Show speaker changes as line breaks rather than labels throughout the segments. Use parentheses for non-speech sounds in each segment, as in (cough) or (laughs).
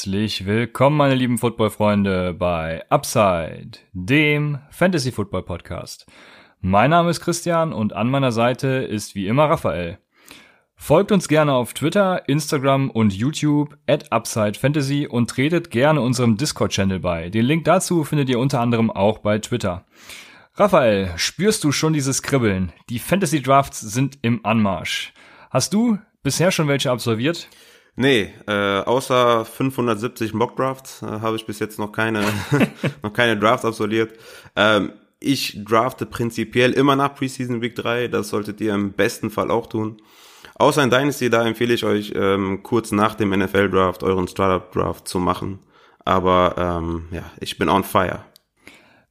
Herzlich willkommen, meine lieben Football-Freunde, bei Upside, dem Fantasy-Football-Podcast. Mein Name ist Christian und an meiner Seite ist wie immer Raphael. Folgt uns gerne auf Twitter, Instagram und YouTube at Upside Fantasy und tretet gerne unserem Discord-Channel bei. Den Link dazu findet ihr unter anderem auch bei Twitter. Raphael, spürst du schon dieses Kribbeln? Die Fantasy Drafts sind im Anmarsch. Hast du bisher schon welche absolviert?
Nee, äh, außer 570 Mock Drafts äh, habe ich bis jetzt noch keine, (laughs) (laughs) noch keine Drafts absolviert. Ähm, ich drafte prinzipiell immer nach Preseason Week 3. Das solltet ihr im besten Fall auch tun. Außer in Dynasty, da empfehle ich euch ähm, kurz nach dem NFL Draft euren Startup Draft zu machen. Aber ähm, ja, ich bin on fire.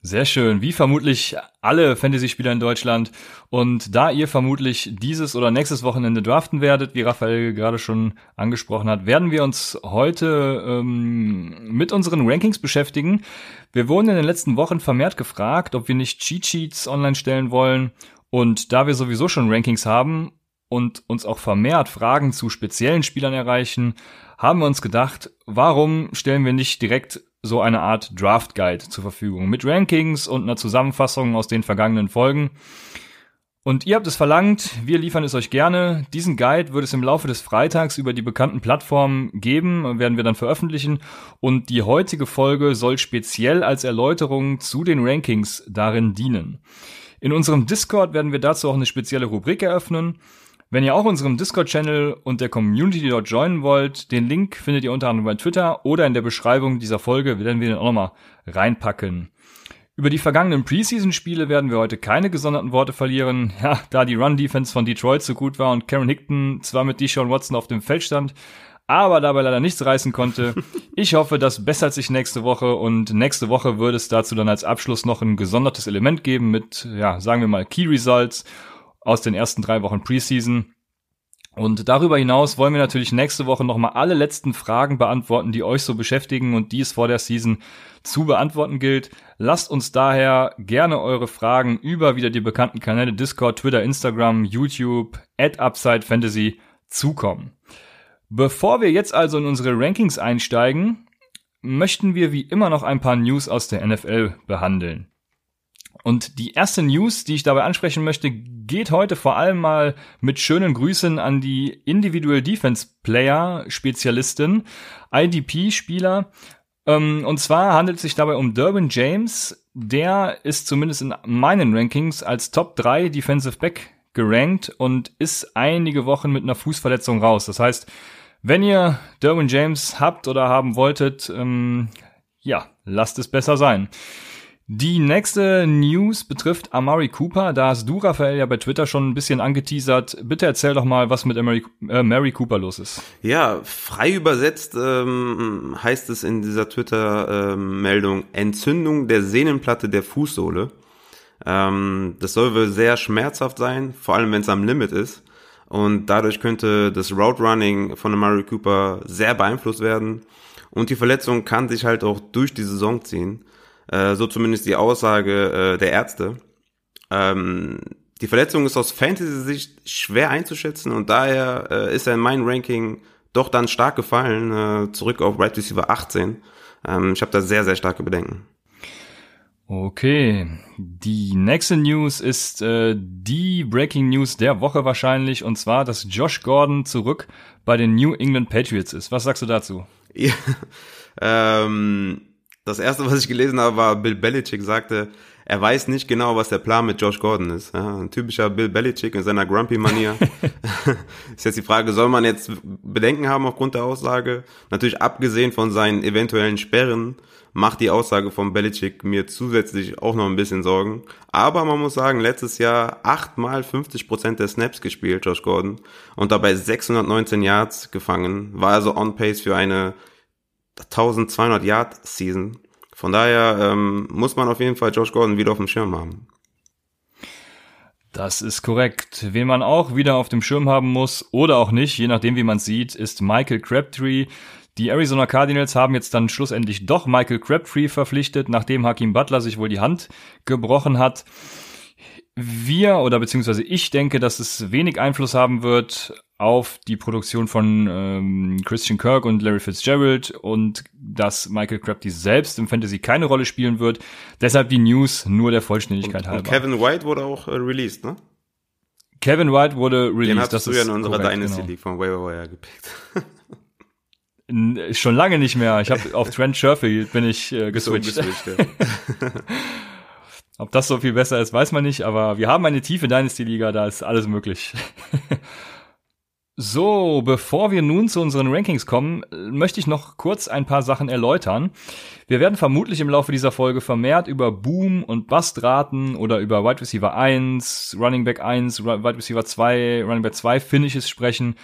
Sehr schön, wie vermutlich alle Fantasy-Spieler in Deutschland. Und da ihr vermutlich dieses oder nächstes Wochenende draften werdet, wie Raphael gerade schon angesprochen hat, werden wir uns heute ähm, mit unseren Rankings beschäftigen. Wir wurden in den letzten Wochen vermehrt gefragt, ob wir nicht Cheat Sheets online stellen wollen. Und da wir sowieso schon Rankings haben und uns auch vermehrt Fragen zu speziellen Spielern erreichen, haben wir uns gedacht, warum stellen wir nicht direkt so eine Art Draft Guide zur Verfügung mit Rankings und einer Zusammenfassung aus den vergangenen Folgen. Und ihr habt es verlangt, wir liefern es euch gerne. Diesen Guide wird es im Laufe des Freitags über die bekannten Plattformen geben, werden wir dann veröffentlichen. Und die heutige Folge soll speziell als Erläuterung zu den Rankings darin dienen. In unserem Discord werden wir dazu auch eine spezielle Rubrik eröffnen. Wenn ihr auch unserem Discord-Channel und der Community dort joinen wollt, den Link findet ihr unter anderem bei Twitter oder in der Beschreibung dieser Folge, werden wir den auch nochmal reinpacken. Über die vergangenen Preseason-Spiele werden wir heute keine gesonderten Worte verlieren, (laughs) ja, da die Run-Defense von Detroit so gut war und Karen Hickton zwar mit Deshaun Watson auf dem Feld stand, aber dabei leider nichts reißen konnte. (laughs) Ich hoffe, das bessert sich nächste Woche und nächste Woche würde es dazu dann als Abschluss noch ein gesondertes Element geben mit, ja, sagen wir mal Key Results aus den ersten drei Wochen Preseason. Und darüber hinaus wollen wir natürlich nächste Woche nochmal alle letzten Fragen beantworten, die euch so beschäftigen und die es vor der Season zu beantworten gilt. Lasst uns daher gerne eure Fragen über wieder die bekannten Kanäle Discord, Twitter, Instagram, YouTube, at Upside Fantasy zukommen. Bevor wir jetzt also in unsere Rankings einsteigen, möchten wir wie immer noch ein paar News aus der NFL behandeln. Und die erste News, die ich dabei ansprechen möchte, geht heute vor allem mal mit schönen Grüßen an die Individual Defense Player Spezialistin, IDP-Spieler. Ähm, und zwar handelt es sich dabei um Durbin James. Der ist zumindest in meinen Rankings als Top 3 Defensive Back gerankt und ist einige Wochen mit einer Fußverletzung raus. Das heißt, wenn ihr Derwin James habt oder haben wolltet, ähm, ja, lasst es besser sein. Die nächste News betrifft Amari Cooper. Da hast du, Raphael, ja bei Twitter schon ein bisschen angeteasert. Bitte erzähl doch mal, was mit Amari, äh, Mary Cooper los ist.
Ja, frei übersetzt ähm, heißt es in dieser Twitter-Meldung Entzündung der Sehnenplatte der Fußsohle. Ähm, das soll wohl sehr schmerzhaft sein, vor allem wenn es am Limit ist. Und dadurch könnte das Route Running von Amari Cooper sehr beeinflusst werden. Und die Verletzung kann sich halt auch durch die Saison ziehen. Äh, so zumindest die Aussage äh, der Ärzte. Ähm, die Verletzung ist aus Fantasy-Sicht schwer einzuschätzen und daher äh, ist er in meinem Ranking doch dann stark gefallen, äh, zurück auf Right Receiver 18. Ähm, ich habe da sehr, sehr starke Bedenken.
Okay, die nächste News ist äh, die Breaking News der Woche wahrscheinlich, und zwar, dass Josh Gordon zurück bei den New England Patriots ist. Was sagst du dazu?
Ja, (laughs) ähm, das erste, was ich gelesen habe, war Bill Belichick sagte, er weiß nicht genau, was der Plan mit Josh Gordon ist. Ja, ein typischer Bill Belichick in seiner Grumpy-Manier. (laughs) ist jetzt die Frage, soll man jetzt Bedenken haben aufgrund der Aussage? Natürlich abgesehen von seinen eventuellen Sperren macht die Aussage von Belichick mir zusätzlich auch noch ein bisschen Sorgen. Aber man muss sagen, letztes Jahr achtmal 50 Prozent der Snaps gespielt, Josh Gordon, und dabei 619 Yards gefangen, war also on pace für eine 1200 Yard Season. Von daher ähm, muss man auf jeden Fall Josh Gordon wieder auf dem Schirm haben.
Das ist korrekt. Wen man auch wieder auf dem Schirm haben muss oder auch nicht, je nachdem wie man sieht, ist Michael Crabtree. Die Arizona Cardinals haben jetzt dann schlussendlich doch Michael Crabtree verpflichtet, nachdem Hakim Butler sich wohl die Hand gebrochen hat. Wir oder beziehungsweise ich denke, dass es wenig Einfluss haben wird auf die Produktion von ähm, Christian Kirk und Larry Fitzgerald und dass Michael Crabtree selbst im Fantasy keine Rolle spielen wird. Deshalb die News nur der Vollständigkeit
und,
halber.
Und Kevin White wurde auch äh, released, ne?
Kevin White wurde released.
Den hast das du ja in unserer korrekt, Dynasty genau. League von Waiver Wire gepickt.
Schon lange nicht mehr. Ich habe auf Trent Sherfield bin ich äh, geswitcht. (laughs) Ob das so viel besser ist, weiß man nicht, aber wir haben eine tiefe Dynasty-Liga, da ist alles möglich. (laughs) so, bevor wir nun zu unseren Rankings kommen, möchte ich noch kurz ein paar Sachen erläutern. Wir werden vermutlich im Laufe dieser Folge vermehrt über Boom- und Bust-Raten oder über Wide Receiver 1, Running Back 1, Wide Receiver 2, Running Back 2 Finishes sprechen.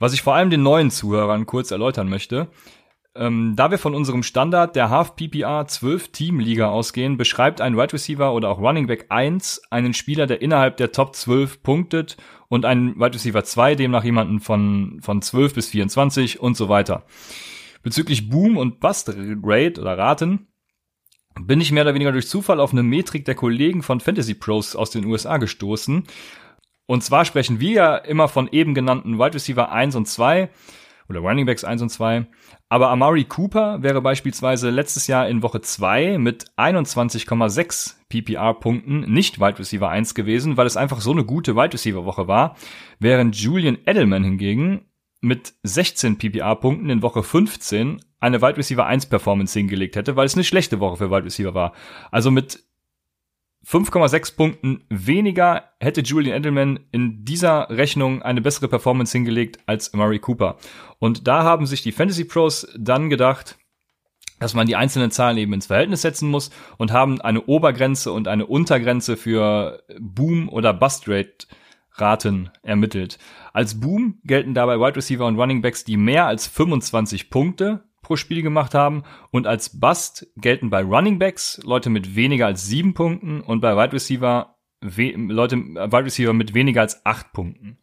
Was ich vor allem den neuen Zuhörern kurz erläutern möchte. Ähm, da wir von unserem Standard der Half PPR 12 Team Liga ausgehen, beschreibt ein Wide Receiver oder auch Running Back 1 einen Spieler, der innerhalb der Top 12 punktet und ein Wide Receiver 2 demnach jemanden von, von 12 bis 24 und so weiter. Bezüglich Boom und Bust Rate oder Raten bin ich mehr oder weniger durch Zufall auf eine Metrik der Kollegen von Fantasy Pros aus den USA gestoßen. Und zwar sprechen wir ja immer von eben genannten Wide Receiver 1 und 2 oder Running Backs 1 und 2. Aber Amari Cooper wäre beispielsweise letztes Jahr in Woche 2 mit 21,6 PPR-Punkten nicht Wide Receiver 1 gewesen, weil es einfach so eine gute Wide Receiver-Woche war, während Julian Edelman hingegen mit 16 PPR-Punkten in Woche 15 eine Wide Receiver 1 Performance hingelegt hätte, weil es eine schlechte Woche für Wide Receiver war. Also mit 5,6 Punkten weniger hätte Julian Edelman in dieser Rechnung eine bessere Performance hingelegt als Murray Cooper. Und da haben sich die Fantasy Pros dann gedacht, dass man die einzelnen Zahlen eben ins Verhältnis setzen muss und haben eine Obergrenze und eine Untergrenze für Boom- oder Bust-Rate-Raten ermittelt. Als Boom gelten dabei Wide Receiver und Running Backs, die mehr als 25 Punkte pro Spiel gemacht haben. Und als Bust gelten bei Running Backs Leute mit weniger als sieben Punkten und bei Wide Receiver Leute, Wide Receiver mit weniger als acht Punkten.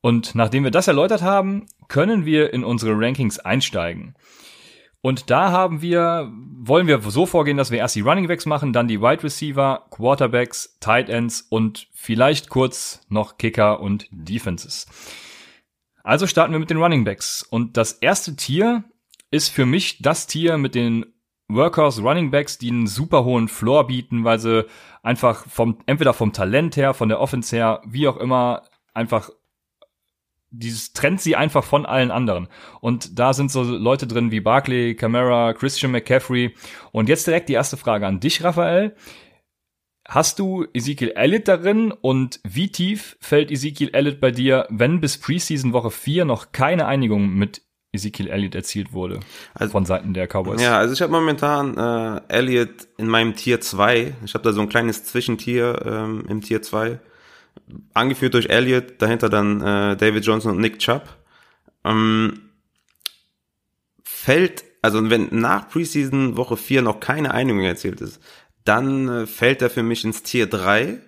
Und nachdem wir das erläutert haben, können wir in unsere Rankings einsteigen. Und da haben wir, wollen wir so vorgehen, dass wir erst die Running Backs machen, dann die Wide Receiver, Quarterbacks, Tight Ends und vielleicht kurz noch Kicker und Defenses. Also starten wir mit den Running Backs. Und das erste Tier ist für mich das Tier mit den Workhorse Running Backs, die einen super hohen Floor bieten, weil sie einfach vom, entweder vom Talent her, von der Offense her, wie auch immer, einfach dieses trennt sie einfach von allen anderen. Und da sind so Leute drin wie Barkley, Camara, Christian McCaffrey. Und jetzt direkt die erste Frage an dich, Raphael. Hast du Ezekiel Elliott darin und wie tief fällt Ezekiel Elliott bei dir, wenn bis Preseason Woche 4 noch keine Einigung mit Ezekiel Elliott erzielt wurde also, von Seiten der Cowboys.
Ja, also ich habe momentan äh, Elliott in meinem Tier 2. Ich habe da so ein kleines Zwischentier ähm, im Tier 2. Angeführt durch Elliott, dahinter dann äh, David Johnson und Nick Chubb. Ähm, fällt, also wenn nach Preseason Woche 4 noch keine Einigung erzielt ist, dann äh, fällt er für mich ins Tier 3,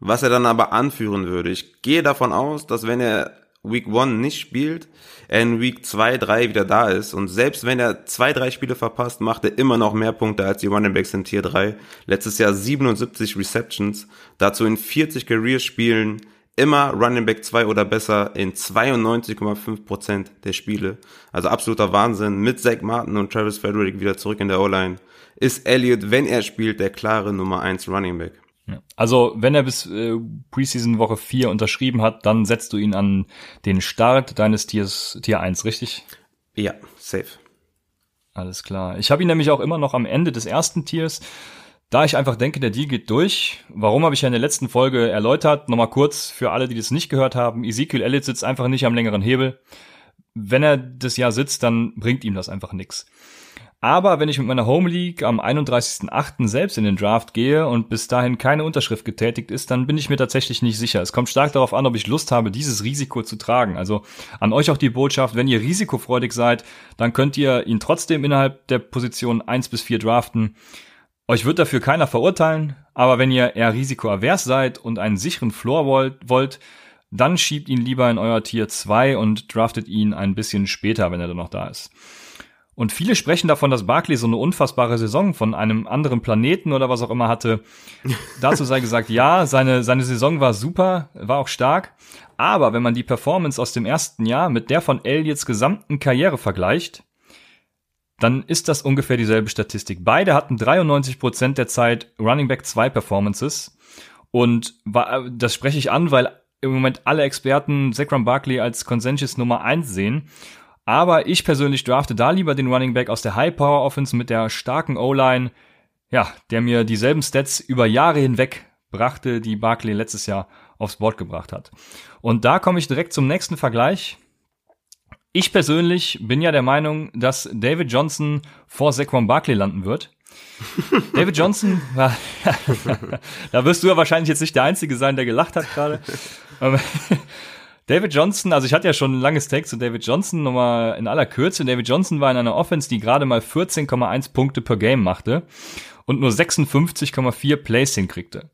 was er dann aber anführen würde. Ich gehe davon aus, dass wenn er Week 1 nicht spielt, er in Week 2, 3 wieder da ist. Und selbst wenn er zwei, drei Spiele verpasst, macht er immer noch mehr Punkte als die Running Backs in Tier 3. Letztes Jahr 77 Receptions, dazu in 40 Career-Spielen, immer Running Back 2 oder besser in 92,5% der Spiele. Also absoluter Wahnsinn. Mit Zach Martin und Travis Frederick wieder zurück in der O-Line. Ist Elliott, wenn er spielt, der klare Nummer 1 Running Back.
Also, wenn er bis äh, Preseason Woche 4 unterschrieben hat, dann setzt du ihn an den Start deines Tiers Tier 1, richtig?
Ja, safe.
Alles klar. Ich habe ihn nämlich auch immer noch am Ende des ersten Tiers, da ich einfach denke, der Deal geht durch. Warum habe ich ja in der letzten Folge erläutert? Nochmal kurz für alle, die das nicht gehört haben. Ezekiel Elliott sitzt einfach nicht am längeren Hebel. Wenn er das Jahr sitzt, dann bringt ihm das einfach nix. Aber wenn ich mit meiner Home League am 31.08. selbst in den Draft gehe und bis dahin keine Unterschrift getätigt ist, dann bin ich mir tatsächlich nicht sicher. Es kommt stark darauf an, ob ich Lust habe, dieses Risiko zu tragen. Also an euch auch die Botschaft, wenn ihr risikofreudig seid, dann könnt ihr ihn trotzdem innerhalb der Position 1 bis 4 draften. Euch wird dafür keiner verurteilen, aber wenn ihr eher risikoavers seid und einen sicheren Floor wollt, wollt dann schiebt ihn lieber in euer Tier 2 und draftet ihn ein bisschen später, wenn er dann noch da ist. Und viele sprechen davon, dass Barkley so eine unfassbare Saison von einem anderen Planeten oder was auch immer hatte. (laughs) Dazu sei gesagt, ja, seine, seine Saison war super, war auch stark. Aber wenn man die Performance aus dem ersten Jahr mit der von Elliots gesamten Karriere vergleicht, dann ist das ungefähr dieselbe Statistik. Beide hatten 93 Prozent der Zeit Running Back 2 Performances. Und das spreche ich an, weil im Moment alle Experten Zekram Barkley als Consensus Nummer 1 sehen. Aber ich persönlich drafte da lieber den Running Back aus der High Power Offense mit der starken O-Line, ja, der mir dieselben Stats über Jahre hinweg brachte, die Barkley letztes Jahr aufs Board gebracht hat. Und da komme ich direkt zum nächsten Vergleich. Ich persönlich bin ja der Meinung, dass David Johnson vor Saquon Barkley landen wird. (laughs) David Johnson, (laughs) da wirst du ja wahrscheinlich jetzt nicht der Einzige sein, der gelacht hat gerade. (laughs) David Johnson, also ich hatte ja schon ein langes Take zu David Johnson, nochmal in aller Kürze. David Johnson war in einer Offense, die gerade mal 14,1 Punkte per Game machte und nur 56,4 Plays hinkriegte.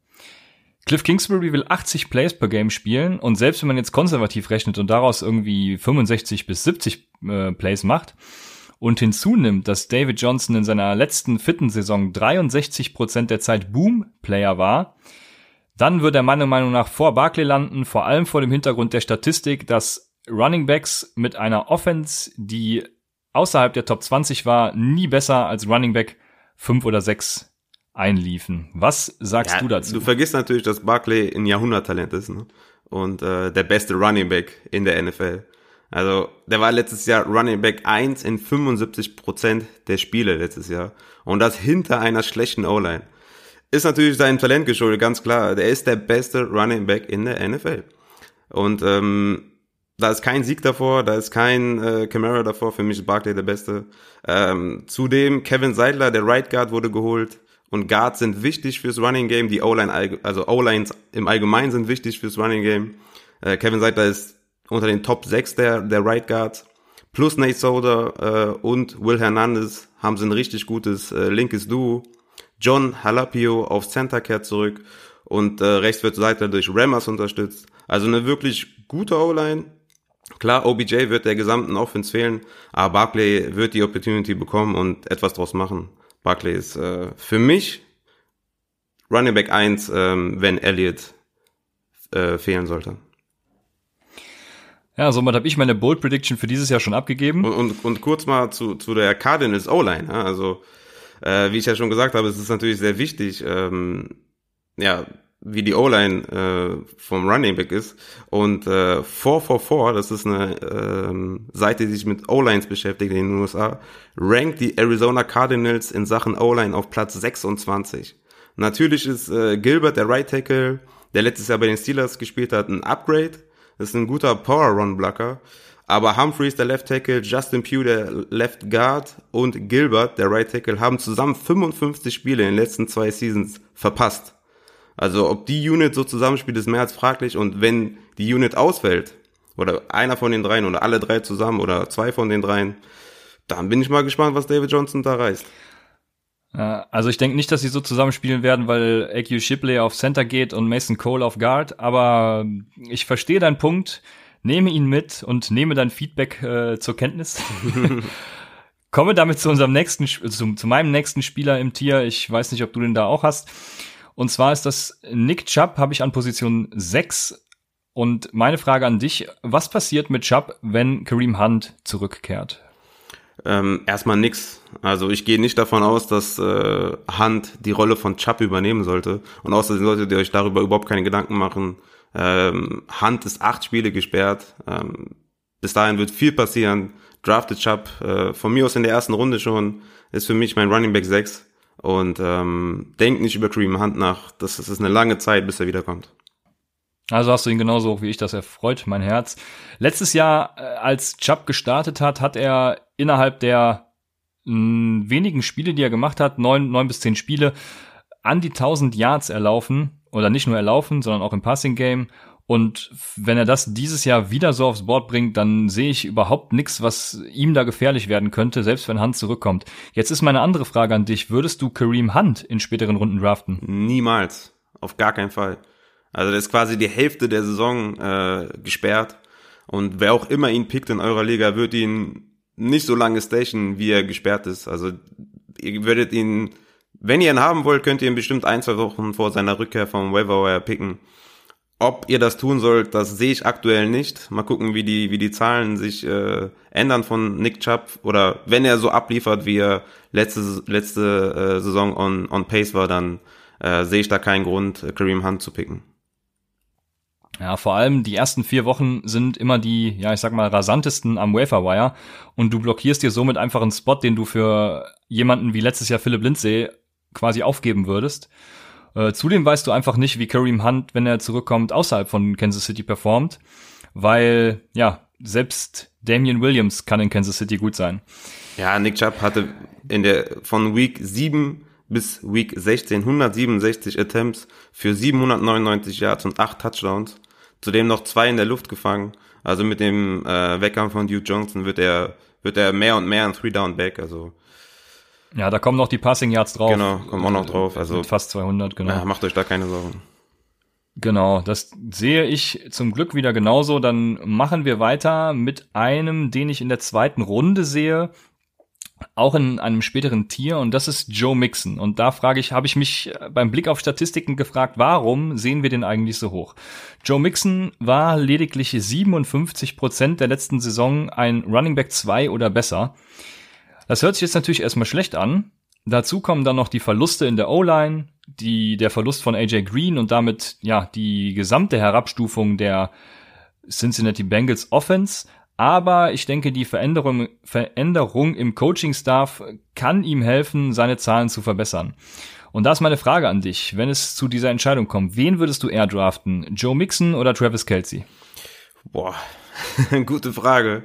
Cliff Kingsbury will 80 Plays per Game spielen und selbst wenn man jetzt konservativ rechnet und daraus irgendwie 65 bis 70 äh, Plays macht und hinzunimmt, dass David Johnson in seiner letzten fitten Saison 63 Prozent der Zeit Boom-Player war, dann wird er meiner Meinung nach vor Barkley landen, vor allem vor dem Hintergrund der Statistik, dass Running Backs mit einer Offense, die außerhalb der Top 20 war, nie besser als Running Back 5 oder 6 einliefen. Was sagst ja, du dazu?
Du vergisst natürlich, dass Barkley ein Jahrhunderttalent ist ne? und äh, der beste Running Back in der NFL. Also der war letztes Jahr Running Back 1 in 75 Prozent der Spiele letztes Jahr und das hinter einer schlechten O-Line ist natürlich seinem Talent geschuldet, ganz klar. Der ist der beste Running Back in der NFL. Und ähm, da ist kein Sieg davor, da ist kein äh, Camara davor. Für mich ist Barkley der Beste. Ähm, zudem Kevin Seidler, der Right Guard, wurde geholt. Und Guards sind wichtig fürs Running Game. Die O-Line, also O-Lines im Allgemeinen sind wichtig fürs Running Game. Äh, Kevin Seidler ist unter den Top 6 der, der Right Guards. Plus Nate Soder äh, und Will Hernandez haben sie ein richtig gutes äh, linkes Duo. John Halapio auf Center kehrt zurück und äh, rechts wird Seite durch Rammers unterstützt. Also eine wirklich gute O-Line. Klar, OBJ wird der gesamten Offense fehlen, aber Barkley wird die Opportunity bekommen und etwas draus machen. Barkley ist äh, für mich Running Back 1, ähm, wenn Elliott äh, fehlen sollte.
Ja, somit habe ich meine Bold Prediction für dieses Jahr schon abgegeben.
Und, und, und kurz mal zu, zu der Cardinals O-Line. Ja? Also äh, wie ich ja schon gesagt habe, es ist natürlich sehr wichtig, ähm, ja, wie die O-Line äh, vom Running Back ist. Und äh, 444, das ist eine ähm, Seite, die sich mit O-Lines beschäftigt in den USA, rankt die Arizona Cardinals in Sachen O-Line auf Platz 26. Natürlich ist äh, Gilbert, der Right Tackle, der letztes Jahr bei den Steelers gespielt hat, ein Upgrade. Das ist ein guter Power-Run-Blocker. Aber Humphreys, der Left Tackle, Justin Pugh, der Left Guard und Gilbert, der Right Tackle, haben zusammen 55 Spiele in den letzten zwei Seasons verpasst. Also ob die Unit so zusammenspielt, ist mehr als fraglich. Und wenn die Unit ausfällt, oder einer von den dreien oder alle drei zusammen oder zwei von den dreien, dann bin ich mal gespannt, was David Johnson da reißt.
Also ich denke nicht, dass sie so zusammenspielen werden, weil AQ Shipley auf Center geht und Mason Cole auf Guard, aber ich verstehe deinen Punkt nehme ihn mit und nehme dein Feedback äh, zur Kenntnis. (laughs) Komme damit zu unserem nächsten, zu, zu meinem nächsten Spieler im Tier. Ich weiß nicht, ob du den da auch hast. Und zwar ist das Nick Chubb, habe ich an Position 6. Und meine Frage an dich, was passiert mit Chubb, wenn Kareem Hunt zurückkehrt?
Ähm, erstmal nix. Also ich gehe nicht davon aus, dass äh, Hunt die Rolle von Chubb übernehmen sollte. Und außerdem solltet ihr euch darüber überhaupt keine Gedanken machen, ähm, Hunt ist acht Spiele gesperrt. Ähm, bis dahin wird viel passieren. Drafted Chubb äh, von mir aus in der ersten Runde schon ist für mich mein Running Back 6 und ähm, denkt nicht über Kareem Hunt nach. Das, das ist eine lange Zeit, bis er wiederkommt.
Also hast du ihn genauso hoch wie ich, das erfreut mein Herz. Letztes Jahr, äh, als Chubb gestartet hat, hat er innerhalb der mh, wenigen Spiele, die er gemacht hat, neun, neun bis zehn Spiele, an die 1000 Yards erlaufen oder nicht nur erlaufen, sondern auch im Passing Game. Und wenn er das dieses Jahr wieder so aufs Board bringt, dann sehe ich überhaupt nichts, was ihm da gefährlich werden könnte, selbst wenn Hunt zurückkommt. Jetzt ist meine andere Frage an dich. Würdest du Kareem Hunt in späteren Runden draften?
Niemals. Auf gar keinen Fall. Also das ist quasi die Hälfte der Saison äh, gesperrt. Und wer auch immer ihn pickt in eurer Liga, wird ihn nicht so lange Station, wie er gesperrt ist. Also ihr würdet ihn, wenn ihr ihn haben wollt, könnt ihr ihn bestimmt ein, zwei Wochen vor seiner Rückkehr vom Waiver picken. Ob ihr das tun sollt, das sehe ich aktuell nicht. Mal gucken, wie die, wie die Zahlen sich äh, ändern von Nick Chubb oder wenn er so abliefert, wie er letzte, letzte äh, Saison on, on Pace war, dann äh, sehe ich da keinen Grund, Kareem Hunt zu picken.
Ja, vor allem die ersten vier Wochen sind immer die, ja, ich sag mal, rasantesten am Waferwire und du blockierst dir somit einfach einen Spot, den du für jemanden wie letztes Jahr Philipp Lindsay quasi aufgeben würdest. Äh, zudem weißt du einfach nicht, wie Kareem Hunt, wenn er zurückkommt, außerhalb von Kansas City performt, weil, ja, selbst Damian Williams kann in Kansas City gut sein.
Ja, Nick Chubb hatte in der, von Week 7 bis Week 16 167 Attempts für 799 Yards und 8 Touchdowns. Zudem noch zwei in der Luft gefangen. Also mit dem äh, Weggang von Duke Johnson wird er, wird er mehr und mehr ein Three-Down-Back. Also
ja, da kommen noch die Passing Yards drauf.
Genau, kommen auch noch drauf. Also
fast 200, genau. Ja,
macht euch da keine Sorgen.
Genau, das sehe ich zum Glück wieder genauso. Dann machen wir weiter mit einem, den ich in der zweiten Runde sehe, auch in einem späteren Tier und das ist Joe Mixon. Und da frage ich, habe ich mich beim Blick auf Statistiken gefragt, warum sehen wir den eigentlich so hoch? Joe Mixon war lediglich 57 Prozent der letzten Saison ein Running Back 2 oder besser. Das hört sich jetzt natürlich erstmal schlecht an. Dazu kommen dann noch die Verluste in der O-Line, die, der Verlust von AJ Green und damit, ja, die gesamte Herabstufung der Cincinnati Bengals Offense. Aber ich denke, die Veränderung, Veränderung im Coaching-Staff kann ihm helfen, seine Zahlen zu verbessern. Und da ist meine Frage an dich, wenn es zu dieser Entscheidung kommt. Wen würdest du eher draften? Joe Mixon oder Travis Kelsey?
Boah, (laughs) gute Frage.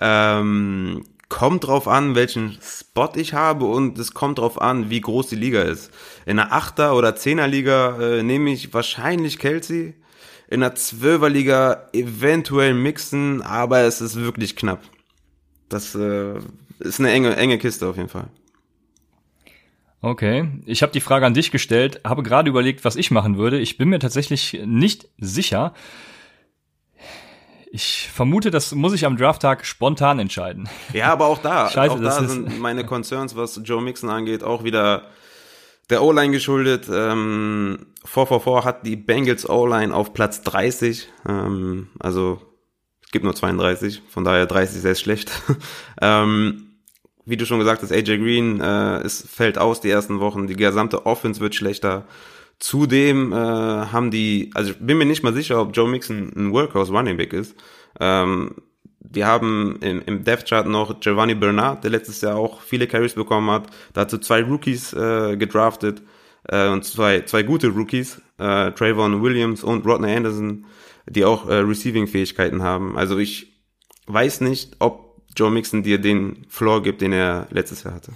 Ähm, kommt drauf an, welchen Spot ich habe und es kommt drauf an, wie groß die Liga ist. In einer Achter- oder Zehner-Liga äh, nehme ich wahrscheinlich Kelsey. In einer Zwölfer-Liga eventuell mixen, aber es ist wirklich knapp. Das äh, ist eine enge, enge Kiste auf jeden Fall.
Okay, ich habe die Frage an dich gestellt, habe gerade überlegt, was ich machen würde. Ich bin mir tatsächlich nicht sicher. Ich vermute, das muss ich am Drafttag spontan entscheiden.
Ja, aber auch da, (laughs) Scheiße, auch da sind meine Concerns, was Joe Mixon angeht, auch wieder der O-Line geschuldet. Ähm, 444 hat die Bengals O-Line auf Platz 30. Ähm, also es gibt nur 32, von daher 30 sehr schlecht. (laughs) ähm, wie du schon gesagt hast, AJ Green äh, es fällt aus die ersten Wochen. Die gesamte Offense wird schlechter. Zudem äh, haben die, also ich bin mir nicht mal sicher, ob Joe Mixon ein Workhouse Running Back ist. Ähm, wir haben im, im Death Chart noch Giovanni Bernard, der letztes Jahr auch viele Carries bekommen hat. Dazu zwei Rookies äh, gedraftet äh, und zwei, zwei gute Rookies, äh, Trayvon Williams und Rodney Anderson, die auch äh, Receiving-Fähigkeiten haben. Also ich weiß nicht, ob Joe Mixon dir den Floor gibt, den er letztes Jahr hatte.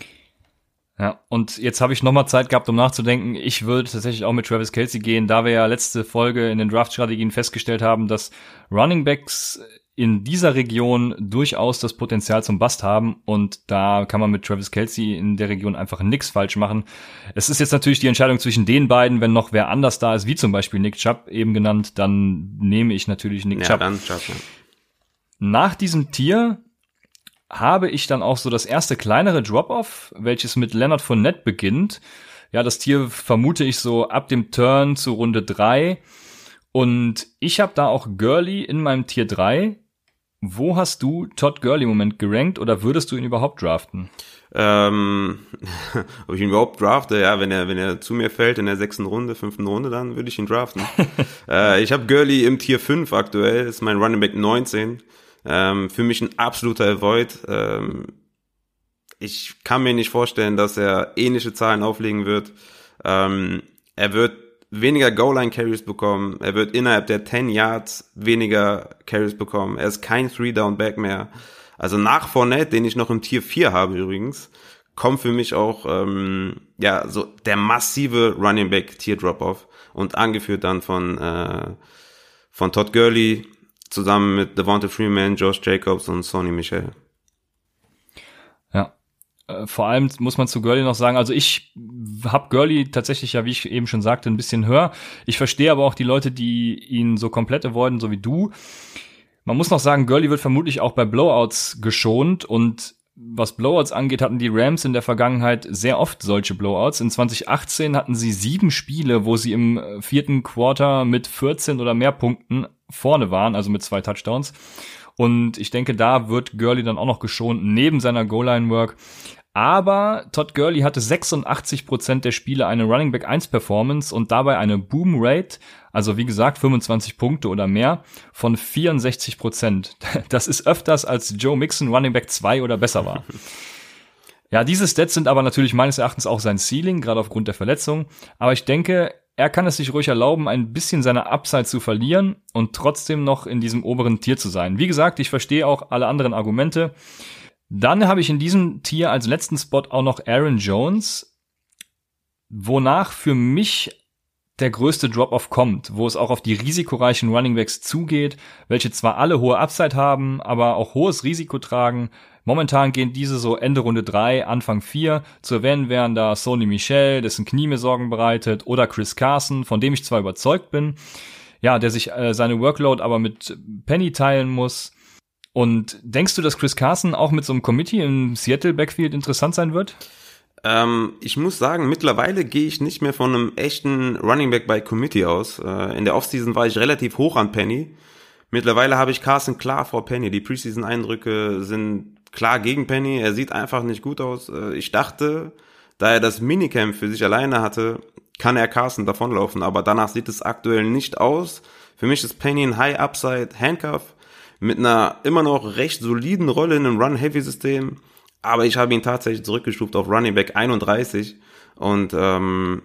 Ja, und jetzt habe ich nochmal Zeit gehabt, um nachzudenken. Ich würde tatsächlich auch mit Travis Kelsey gehen, da wir ja letzte Folge in den Draft-Strategien festgestellt haben, dass Running Backs in dieser Region durchaus das Potenzial zum Bust haben und da kann man mit Travis Kelsey in der Region einfach nichts falsch machen. Es ist jetzt natürlich die Entscheidung zwischen den beiden, wenn noch wer anders da ist, wie zum Beispiel Nick Chubb eben genannt, dann nehme ich natürlich Nick ja, Chubb. Dann Chubb ja. Nach diesem Tier habe ich dann auch so das erste kleinere Drop-Off, welches mit Leonard Fournette beginnt. Ja, das Tier vermute ich so ab dem Turn zu Runde drei Und ich habe da auch Gurley in meinem Tier drei. Wo hast du Todd Gurley im Moment gerankt oder würdest du ihn überhaupt draften?
Ähm, (laughs) ob ich ihn überhaupt drafte, ja, wenn er, wenn er zu mir fällt in der sechsten Runde, fünften Runde, dann würde ich ihn draften. (laughs) äh, ich habe Gurley im Tier 5 aktuell, ist mein Running Back 19. Ähm, für mich ein absoluter Avoid. Ähm, ich kann mir nicht vorstellen, dass er ähnliche Zahlen auflegen wird. Ähm, er wird weniger Goal-Line-Carries bekommen. Er wird innerhalb der 10 Yards weniger Carries bekommen. Er ist kein Three-Down-Back mehr. Also nach Fournette, den ich noch im Tier 4 habe übrigens, kommt für mich auch ähm, ja so der massive Running Back Tier Drop-Off und angeführt dann von äh, von Todd Gurley, zusammen mit Devonta Freeman, Josh Jacobs und Sonny Michel.
Ja. Äh, vor allem muss man zu Gurley noch sagen, also ich habe Gurley tatsächlich ja, wie ich eben schon sagte, ein bisschen höher. Ich verstehe aber auch die Leute, die ihn so komplett avoiden, so wie du. Man muss noch sagen, Gurley wird vermutlich auch bei Blowouts geschont und was Blowouts angeht, hatten die Rams in der Vergangenheit sehr oft solche Blowouts. In 2018 hatten sie sieben Spiele, wo sie im äh, vierten Quarter mit 14 oder mehr Punkten vorne waren, also mit zwei Touchdowns. Und ich denke, da wird Gurley dann auch noch geschont, neben seiner Goal-Line-Work. Aber Todd Gurley hatte 86% der Spiele eine Running Back 1 Performance und dabei eine Boom Rate, also wie gesagt 25 Punkte oder mehr, von 64%. (laughs) Das ist öfters als Joe Mixon Running Back 2 oder besser war. (laughs) Ja, diese Stats sind aber natürlich meines Erachtens auch sein Ceiling, gerade aufgrund der Verletzung. Aber ich denke, er kann es sich ruhig erlauben, ein bisschen seine Upside zu verlieren und trotzdem noch in diesem oberen Tier zu sein. Wie gesagt, ich verstehe auch alle anderen Argumente. Dann habe ich in diesem Tier als letzten Spot auch noch Aaron Jones, wonach für mich der größte Drop-off kommt, wo es auch auf die risikoreichen Runningbacks zugeht, welche zwar alle hohe Upside haben, aber auch hohes Risiko tragen. Momentan gehen diese so Ende Runde 3, Anfang 4. Zu erwähnen wären da Sony Michel, dessen Knie mir Sorgen bereitet, oder Chris Carson, von dem ich zwar überzeugt bin, ja, der sich äh, seine Workload aber mit Penny teilen muss. Und denkst du, dass Chris Carson auch mit so einem Committee im Seattle Backfield interessant sein wird?
Ähm, ich muss sagen, mittlerweile gehe ich nicht mehr von einem echten Running Back bei Committee aus. Äh, in der Offseason war ich relativ hoch an Penny. Mittlerweile habe ich Carson klar vor Penny. Die Preseason-Eindrücke sind klar gegen Penny. Er sieht einfach nicht gut aus. Äh, ich dachte, da er das Minicamp für sich alleine hatte, kann er Carson davonlaufen. Aber danach sieht es aktuell nicht aus. Für mich ist Penny ein High Upside Handcuff mit einer immer noch recht soliden Rolle in einem Run-Heavy-System. Aber ich habe ihn tatsächlich zurückgestuft auf Running Back 31. Und ähm,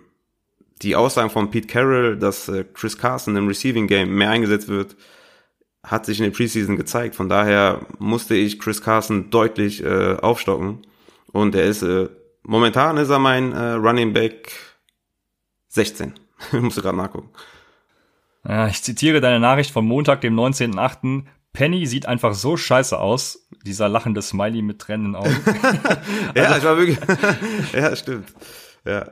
die Aussagen von Pete Carroll, dass äh, Chris Carson im Receiving Game mehr eingesetzt wird, hat sich in der Preseason gezeigt. Von daher musste ich Chris Carson deutlich äh, aufstocken. Und er ist, äh, momentan ist er mein äh, Running Back 16. (laughs) ich musste gerade nachgucken.
Ja, ich zitiere deine Nachricht vom Montag, dem 19.8. Penny sieht einfach so scheiße aus. Dieser lachende Smiley mit tränenden Augen. (laughs)
ja, also, ich war wirklich. (laughs) ja, stimmt. Ja.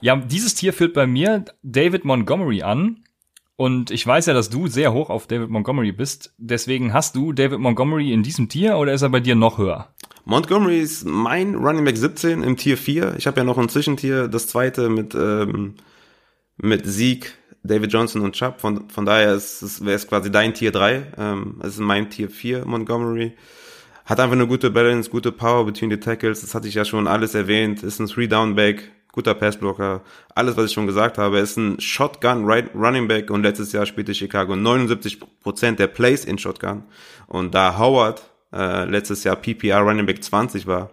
Ja, dieses Tier führt bei mir David Montgomery an. Und ich weiß ja, dass du sehr hoch auf David Montgomery bist. Deswegen hast du David Montgomery in diesem Tier oder ist er bei dir noch höher?
Montgomery ist mein Running Back 17 im Tier 4. Ich habe ja noch ein Zwischentier, das zweite mit, ähm, mit Sieg, David Johnson und Chubb. Von, von daher ist es wäre es quasi dein Tier 3. Ähm, es ist mein Tier 4, Montgomery. Hat einfach eine gute Balance, gute Power between the Tackles. Das hatte ich ja schon alles erwähnt. Ist ein Three-Down-Back, guter Passblocker. Alles, was ich schon gesagt habe. Ist ein Shotgun right, Running Back und letztes Jahr spielte Chicago 79% der Plays in Shotgun. Und da Howard äh, letztes Jahr PPR Running Back 20 war,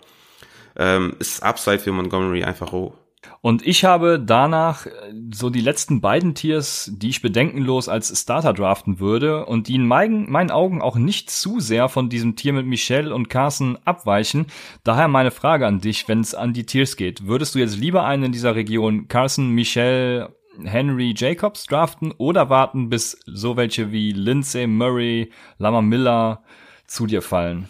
ähm, ist Upside für Montgomery einfach hoch.
Und ich habe danach äh, so die letzten beiden Tiers, die ich bedenkenlos als Starter draften würde und die in meinen, meinen Augen auch nicht zu sehr von diesem Tier mit Michelle und Carson abweichen. Daher meine Frage an dich, wenn es an die Tiers geht. Würdest du jetzt lieber einen in dieser Region Carson, Michelle, Henry Jacobs draften oder warten, bis so welche wie Lindsay, Murray, Lama Miller zu dir fallen?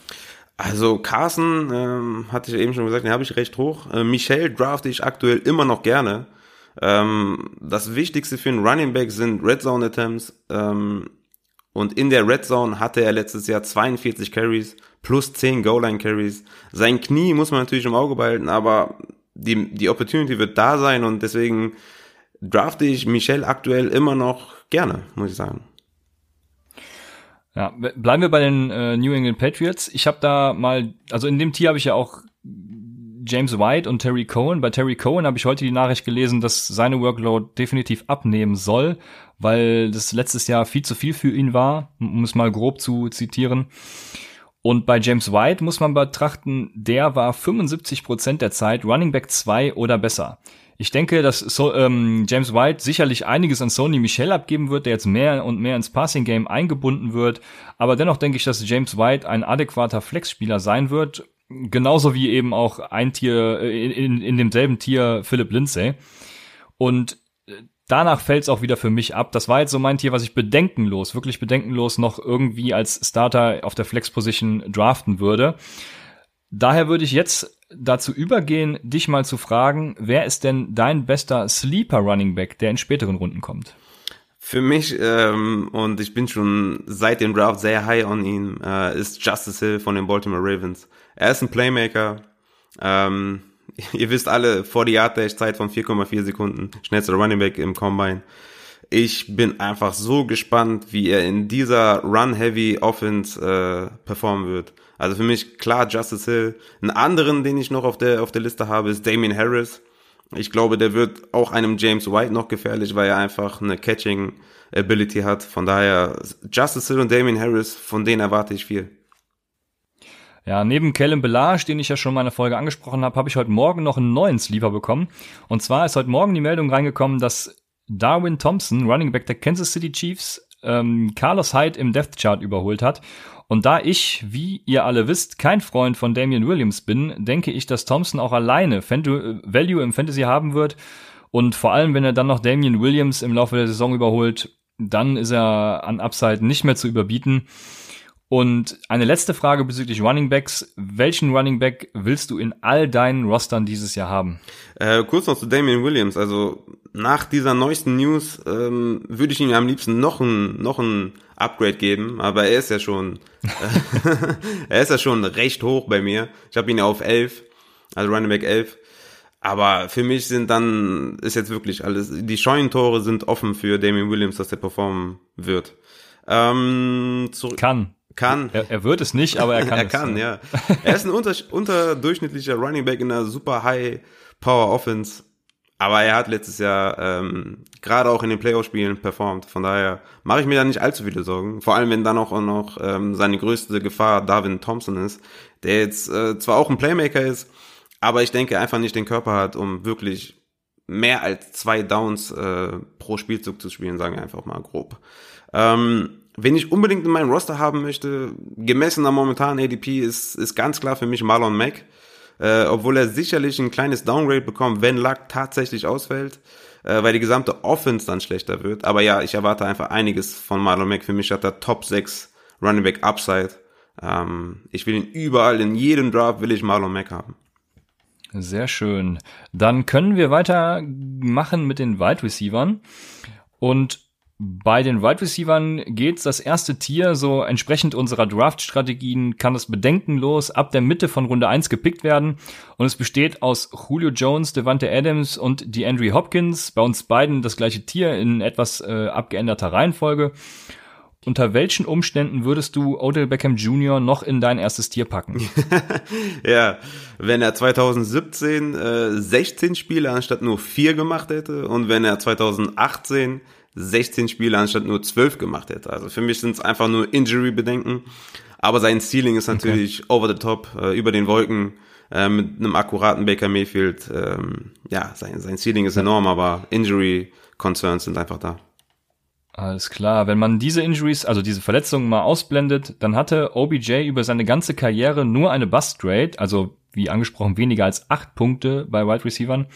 Also Carson, ähm, hatte ich eben schon gesagt, den habe ich recht hoch. Äh, Michelle drafte ich aktuell immer noch gerne. Ähm, das Wichtigste für einen Running Back sind Red Zone Attempts. Ähm, und in der Red Zone hatte er letztes Jahr 42 Carries plus 10 Goal Line Carries. Sein Knie muss man natürlich im Auge behalten, aber die, die Opportunity wird da sein und deswegen drafte ich Michelle aktuell immer noch gerne, muss ich sagen.
Ja, bleiben wir bei den äh, New England Patriots. Ich habe da mal, also in dem Tier habe ich ja auch James White und Terry Cohen. Bei Terry Cohen habe ich heute die Nachricht gelesen, dass seine Workload definitiv abnehmen soll, weil das letztes Jahr viel zu viel für ihn war, um es mal grob zu zitieren. Und bei James White muss man betrachten, der war 75 Prozent der Zeit Running Back 2 oder besser. Ich denke, dass so, ähm, James White sicherlich einiges an Sony Michel abgeben wird, der jetzt mehr und mehr ins Passing Game eingebunden wird. Aber dennoch denke ich, dass James White ein adäquater Flexspieler sein wird. Genauso wie eben auch ein Tier, äh, in, in, in demselben Tier Philip Lindsay. Und äh, danach fällt es auch wieder für mich ab. Das war jetzt so mein Tier, was ich bedenkenlos, wirklich bedenkenlos noch irgendwie als Starter auf der Flex-Position draften würde. Daher würde ich jetzt dazu übergehen, dich mal zu fragen, wer ist denn dein bester Sleeper Running Back, der in späteren Runden kommt?
Für mich, ähm, und ich bin schon seit dem Draft sehr high on ihn, äh, ist Justice Hill von den Baltimore Ravens. Er ist ein Playmaker. Ähm, (laughs) ihr wisst alle, vor die Yard Dash Zeit von 4,4 Sekunden. Schnellster Running Back im Combine. Ich bin einfach so gespannt, wie er in dieser Run-Heavy Offense äh, performen wird. Also für mich klar Justice Hill. Einen anderen, den ich noch auf der, auf der Liste habe, ist Damien Harris. Ich glaube, der wird auch einem James White noch gefährlich, weil er einfach eine Catching Ability hat. Von daher, Justice Hill und Damien Harris, von denen erwarte ich viel.
Ja, neben Kellen Belage, den ich ja schon in meiner Folge angesprochen habe, habe ich heute Morgen noch einen neuen Sleeper bekommen. Und zwar ist heute Morgen die Meldung reingekommen, dass Darwin Thompson, Running Back der Kansas City Chiefs, ähm, Carlos Hyde im Death Chart überholt hat. Und da ich, wie ihr alle wisst, kein Freund von Damian Williams bin, denke ich, dass Thompson auch alleine Fant Value im Fantasy haben wird. Und vor allem, wenn er dann noch Damian Williams im Laufe der Saison überholt, dann ist er an Upside nicht mehr zu überbieten. Und eine letzte Frage bezüglich Running Backs. Welchen Running Back willst du in all deinen Rostern dieses Jahr haben?
Äh, kurz noch zu Damian Williams. Also nach dieser neuesten News ähm, würde ich ihm am liebsten noch ein, noch ein Upgrade geben, aber er ist ja schon, (laughs) er ist ja schon recht hoch bei mir. Ich habe ihn ja auf 11, also Running Back 11. Aber für mich sind dann, ist jetzt wirklich alles, die Scheunentore sind offen für Damian Williams, dass er performen wird.
Ähm, kann.
Kann.
Er, er, wird es nicht, aber er kann (laughs)
er es. Er kann, ja. (laughs) Er ist ein unter, unterdurchschnittlicher Running Back in einer super High Power Offense. Aber er hat letztes Jahr ähm, gerade auch in den Playoff-Spielen performt. Von daher mache ich mir da nicht allzu viele Sorgen. Vor allem, wenn dann auch noch ähm, seine größte Gefahr Darwin Thompson ist, der jetzt äh, zwar auch ein Playmaker ist, aber ich denke einfach nicht den Körper hat, um wirklich mehr als zwei Downs äh, pro Spielzug zu spielen, sagen wir einfach mal grob. Ähm, wenn ich unbedingt in meinem Roster haben möchte, gemessen am momentanen ADP, ist, ist ganz klar für mich Marlon Mack äh, obwohl er sicherlich ein kleines Downgrade bekommt, wenn Luck tatsächlich ausfällt, äh, weil die gesamte Offense dann schlechter wird. Aber ja, ich erwarte einfach einiges von Marlon Mack. Für mich hat er Top 6 Running Back Upside. Ähm, ich will ihn überall, in jedem Draft will ich Marlon Mack haben.
Sehr schön. Dann können wir weitermachen mit den Wide Receivern. Und bei den Wide Receivern geht's das erste Tier, so entsprechend unserer Draft-Strategien kann es bedenkenlos ab der Mitte von Runde 1 gepickt werden. Und es besteht aus Julio Jones, Devante Adams und DeAndre Hopkins. Bei uns beiden das gleiche Tier in etwas äh, abgeänderter Reihenfolge. Unter welchen Umständen würdest du Odell Beckham Jr. noch in dein erstes Tier packen? (laughs)
ja, wenn er 2017 äh, 16 Spiele anstatt nur 4 gemacht hätte und wenn er 2018 16 Spiele anstatt nur 12 gemacht hätte. Also für mich sind es einfach nur Injury-Bedenken. Aber sein Ceiling ist natürlich okay. over the top, äh, über den Wolken, äh, mit einem akkuraten Baker Mayfield. Ähm, ja, sein, sein Ceiling ist enorm, aber Injury-Concerns sind einfach da.
Alles klar. Wenn man diese Injuries, also diese Verletzungen mal ausblendet, dann hatte OBJ über seine ganze Karriere nur eine Bust Rate, also wie angesprochen weniger als acht Punkte bei Wide Receivern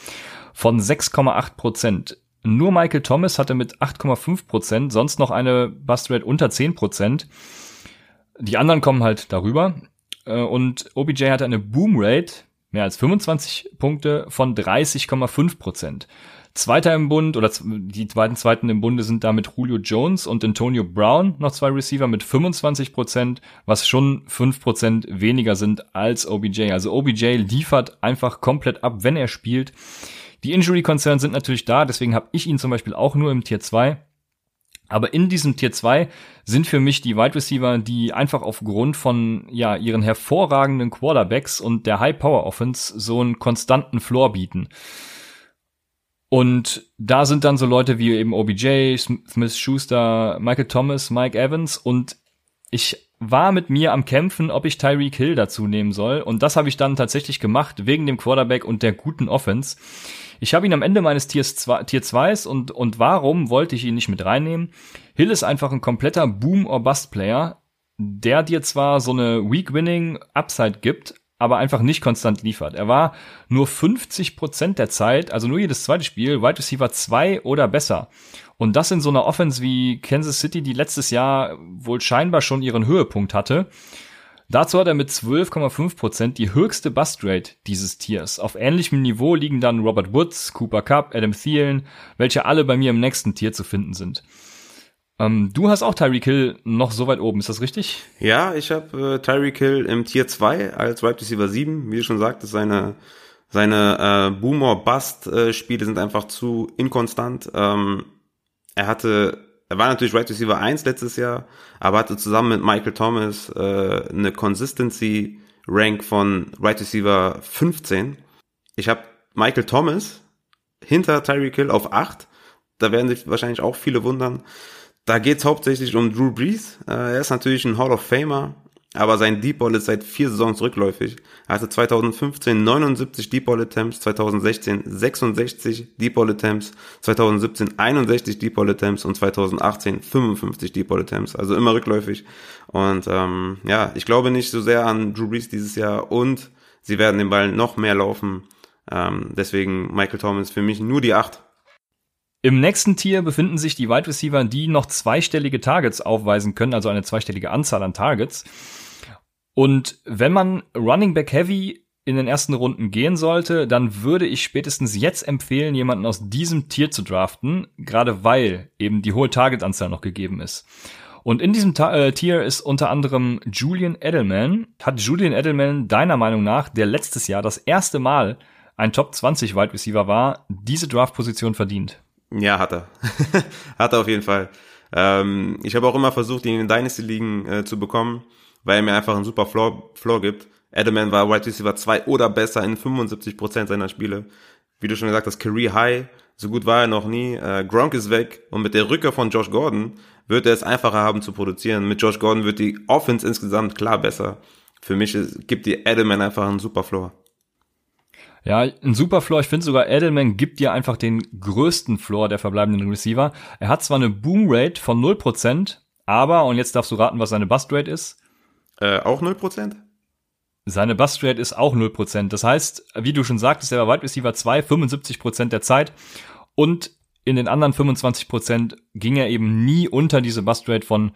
von 6,8 Prozent. Nur Michael Thomas hatte mit 8,5 Prozent sonst noch eine Bustrate unter 10 Prozent. Die anderen kommen halt darüber. Äh, und OBJ hatte eine Boom-Rate, mehr als 25 Punkte, von 30,5 Prozent. Zweiter im Bund oder die zweiten zweiten im Bunde sind damit Julio Jones und Antonio Brown, noch zwei Receiver mit 25 Prozent, was schon 5 Prozent weniger sind als OBJ. Also OBJ liefert einfach komplett ab, wenn er spielt. Die Injury Concerns sind natürlich da, deswegen habe ich ihn zum Beispiel auch nur im Tier 2. Aber in diesem Tier 2 sind für mich die Wide Receiver, die einfach aufgrund von ja ihren hervorragenden Quarterbacks und der High Power Offense so einen konstanten Floor bieten. Und da sind dann so Leute wie eben OBJ, Smith Schuster, Michael Thomas, Mike Evans und ich war mit mir am Kämpfen, ob ich Tyreek Hill dazu nehmen soll. Und das habe ich dann tatsächlich gemacht, wegen dem Quarterback und der guten Offense. Ich habe ihn am Ende meines Tiers zwei, Tier 2 und, und warum wollte ich ihn nicht mit reinnehmen? Hill ist einfach ein kompletter Boom-or-Bust-Player, der dir zwar so eine Week-Winning-Upside gibt, aber einfach nicht konstant liefert. Er war nur 50 Prozent der Zeit, also nur jedes zweite Spiel, Wide Receiver 2 oder besser. Und das in so einer Offense wie Kansas City, die letztes Jahr wohl scheinbar schon ihren Höhepunkt hatte. Dazu hat er mit 12,5 Prozent die höchste Bustrate dieses Tiers. Auf ähnlichem Niveau liegen dann Robert Woods, Cooper Cup, Adam Thielen, welche alle bei mir im nächsten Tier zu finden sind. Ähm, du hast auch Tyreek Hill noch so weit oben, ist das richtig?
Ja, ich habe äh, Tyreek Hill im Tier 2 als Wide Receiver 7. Wie du schon sagtest, seine, seine äh, Boomer-Bust-Spiele sind einfach zu inkonstant. Ähm, er hatte, er war natürlich Wide Receiver 1 letztes Jahr, aber hatte zusammen mit Michael Thomas äh, eine Consistency-Rank von Wide Receiver 15. Ich habe Michael Thomas hinter Tyreek Hill auf 8. Da werden sich wahrscheinlich auch viele wundern. Da geht es hauptsächlich um Drew Brees. Äh, er ist natürlich ein Hall of Famer, aber sein Deep Ball ist seit vier Saisons rückläufig. Er hatte 2015 79 Deep Ball Attempts, 2016 66 Deep Ball Attempts, 2017 61 Deep Ball Attempts und 2018 55 Deep Ball Attempts. Also immer rückläufig. Und ähm, ja, ich glaube nicht so sehr an Drew Brees dieses Jahr und sie werden den Ball noch mehr laufen. Ähm, deswegen Michael Thomas für mich nur die 8.
Im nächsten Tier befinden sich die Wide Receiver, die noch zweistellige Targets aufweisen können, also eine zweistellige Anzahl an Targets. Und wenn man Running Back Heavy in den ersten Runden gehen sollte, dann würde ich spätestens jetzt empfehlen, jemanden aus diesem Tier zu draften, gerade weil eben die hohe Targetanzahl noch gegeben ist. Und in diesem Ta äh, Tier ist unter anderem Julian Edelman. Hat Julian Edelman deiner Meinung nach, der letztes Jahr das erste Mal ein Top 20 Wide Receiver war, diese Draft-Position verdient?
Ja, hat er. (laughs) hat er auf jeden Fall. Ähm, ich habe auch immer versucht, ihn in Dynasty-Ligen äh, zu bekommen, weil er mir einfach einen super Floor, Floor gibt. Edelman war Wide Receiver 2 oder besser in 75% seiner Spiele. Wie du schon gesagt hast, Career High, so gut war er noch nie. Äh, Gronk ist weg und mit der Rückkehr von Josh Gordon wird er es einfacher haben zu produzieren. Mit Josh Gordon wird die Offense insgesamt klar besser. Für mich ist, gibt die Edelman einfach einen super Floor.
Ja, ein super Floor. Ich finde sogar Edelman gibt dir einfach den größten Floor der verbleibenden Receiver. Er hat zwar eine Boom Rate von 0%, aber, und jetzt darfst du raten, was seine Bust Rate ist.
Äh, auch 0%?
Seine Bust Rate ist auch 0%. Das heißt, wie du schon sagtest, er war Wide Receiver 2, 75% der Zeit. Und in den anderen 25% ging er eben nie unter diese Bust Rate von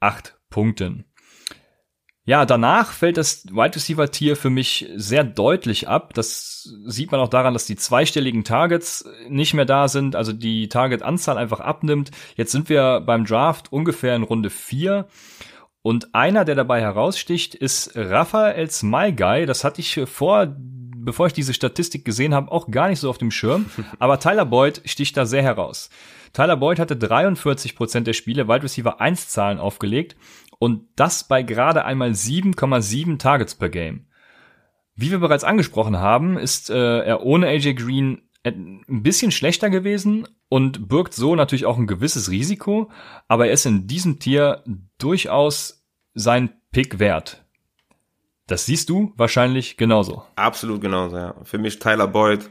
8 Punkten. Ja, danach fällt das Wide Receiver Tier für mich sehr deutlich ab. Das sieht man auch daran, dass die zweistelligen Targets nicht mehr da sind, also die Target-Anzahl einfach abnimmt. Jetzt sind wir beim Draft ungefähr in Runde 4. Und einer, der dabei heraussticht, ist Raphael Smyguy. Das hatte ich vor, bevor ich diese Statistik gesehen habe, auch gar nicht so auf dem Schirm. (laughs) Aber Tyler Boyd sticht da sehr heraus. Tyler Boyd hatte 43 Prozent der Spiele Wide Receiver 1 Zahlen aufgelegt und das bei gerade einmal 7,7 Targets per Game. Wie wir bereits angesprochen haben, ist äh, er ohne AJ Green ein bisschen schlechter gewesen und birgt so natürlich auch ein gewisses Risiko, aber er ist in diesem Tier durchaus sein Pick wert. Das siehst du wahrscheinlich genauso.
Absolut genauso, ja. Für mich Tyler Boyd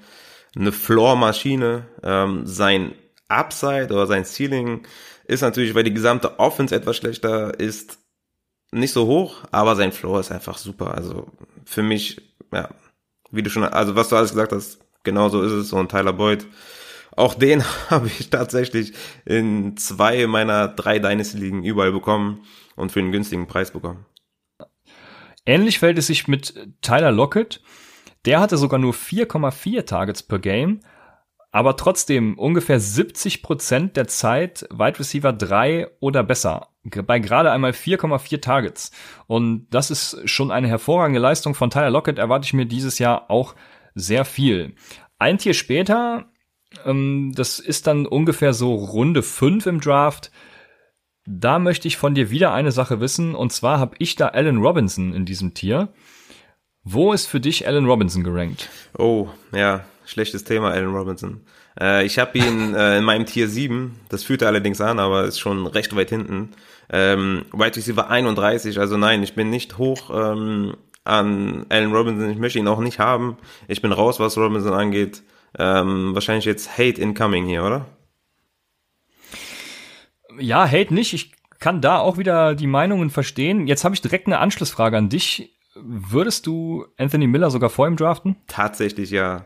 eine Floor-Maschine. Ähm, sein Upside oder sein Ceiling ist natürlich, weil die gesamte Offense etwas schlechter ist, nicht so hoch, aber sein Floor ist einfach super. Also für mich, ja, wie du schon, also was du alles gesagt hast, genau so ist es. Und Tyler Boyd, auch den (laughs) habe ich tatsächlich in zwei meiner drei Dynasty-Ligen überall bekommen und für einen günstigen Preis bekommen.
Ähnlich fällt es sich mit Tyler Lockett. Der hatte sogar nur 4,4 Targets per Game, aber trotzdem ungefähr 70 Prozent der Zeit Wide Receiver 3 oder besser. Bei gerade einmal 4,4 Targets. Und das ist schon eine hervorragende Leistung von Tyler Lockett. Erwarte ich mir dieses Jahr auch sehr viel. Ein Tier später, ähm, das ist dann ungefähr so Runde 5 im Draft. Da möchte ich von dir wieder eine Sache wissen. Und zwar habe ich da Allen Robinson in diesem Tier. Wo ist für dich Allen Robinson gerankt?
Oh, ja, schlechtes Thema, Allen Robinson. Äh, ich habe ihn (laughs) äh, in meinem Tier 7, das führt er allerdings an, aber ist schon recht weit hinten. Ähm, Wide Receiver 31, also nein, ich bin nicht hoch ähm, an Allen Robinson, ich möchte ihn auch nicht haben. Ich bin raus, was Robinson angeht. Ähm, wahrscheinlich jetzt Hate incoming hier, oder?
Ja, Hate nicht. Ich kann da auch wieder die Meinungen verstehen. Jetzt habe ich direkt eine Anschlussfrage an dich. Würdest du Anthony Miller sogar vor ihm draften?
Tatsächlich ja.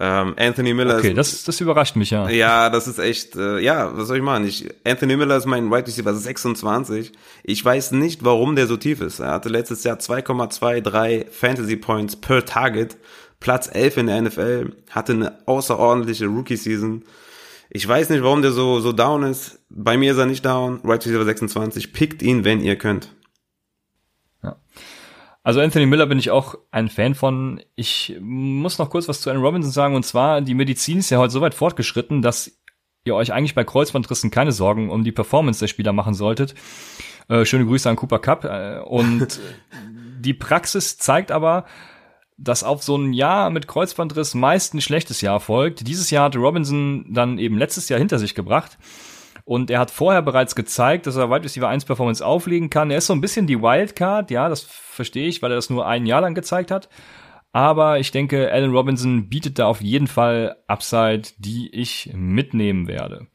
Ähm, Anthony Miller
okay, ist, das, das überrascht mich, ja.
Ja, das ist echt, äh, ja, was soll ich machen? Ich, Anthony Miller ist mein Right Receiver 26. Ich weiß nicht, warum der so tief ist. Er hatte letztes Jahr 2,23 Fantasy Points per Target, Platz 11 in der NFL, hatte eine außerordentliche Rookie-Season. Ich weiß nicht, warum der so, so down ist. Bei mir ist er nicht down. Right Receiver 26. Pickt ihn, wenn ihr könnt.
Ja. Also Anthony Miller bin ich auch ein Fan von. Ich muss noch kurz was zu Aaron Robinson sagen. Und zwar, die Medizin ist ja heute so weit fortgeschritten, dass ihr euch eigentlich bei Kreuzbandrissen keine Sorgen um die Performance der Spieler machen solltet. Äh, schöne Grüße an Cooper Cup. Äh, und (laughs) die Praxis zeigt aber, dass auf so ein Jahr mit Kreuzbandriss meist ein schlechtes Jahr folgt. Dieses Jahr hatte Robinson dann eben letztes Jahr hinter sich gebracht. Und er hat vorher bereits gezeigt, dass er Wide Receiver 1 Performance auflegen kann. Er ist so ein bisschen die Wildcard, ja, das verstehe ich, weil er das nur ein Jahr lang gezeigt hat. Aber ich denke, Allen Robinson bietet da auf jeden Fall Upside, die ich mitnehmen werde.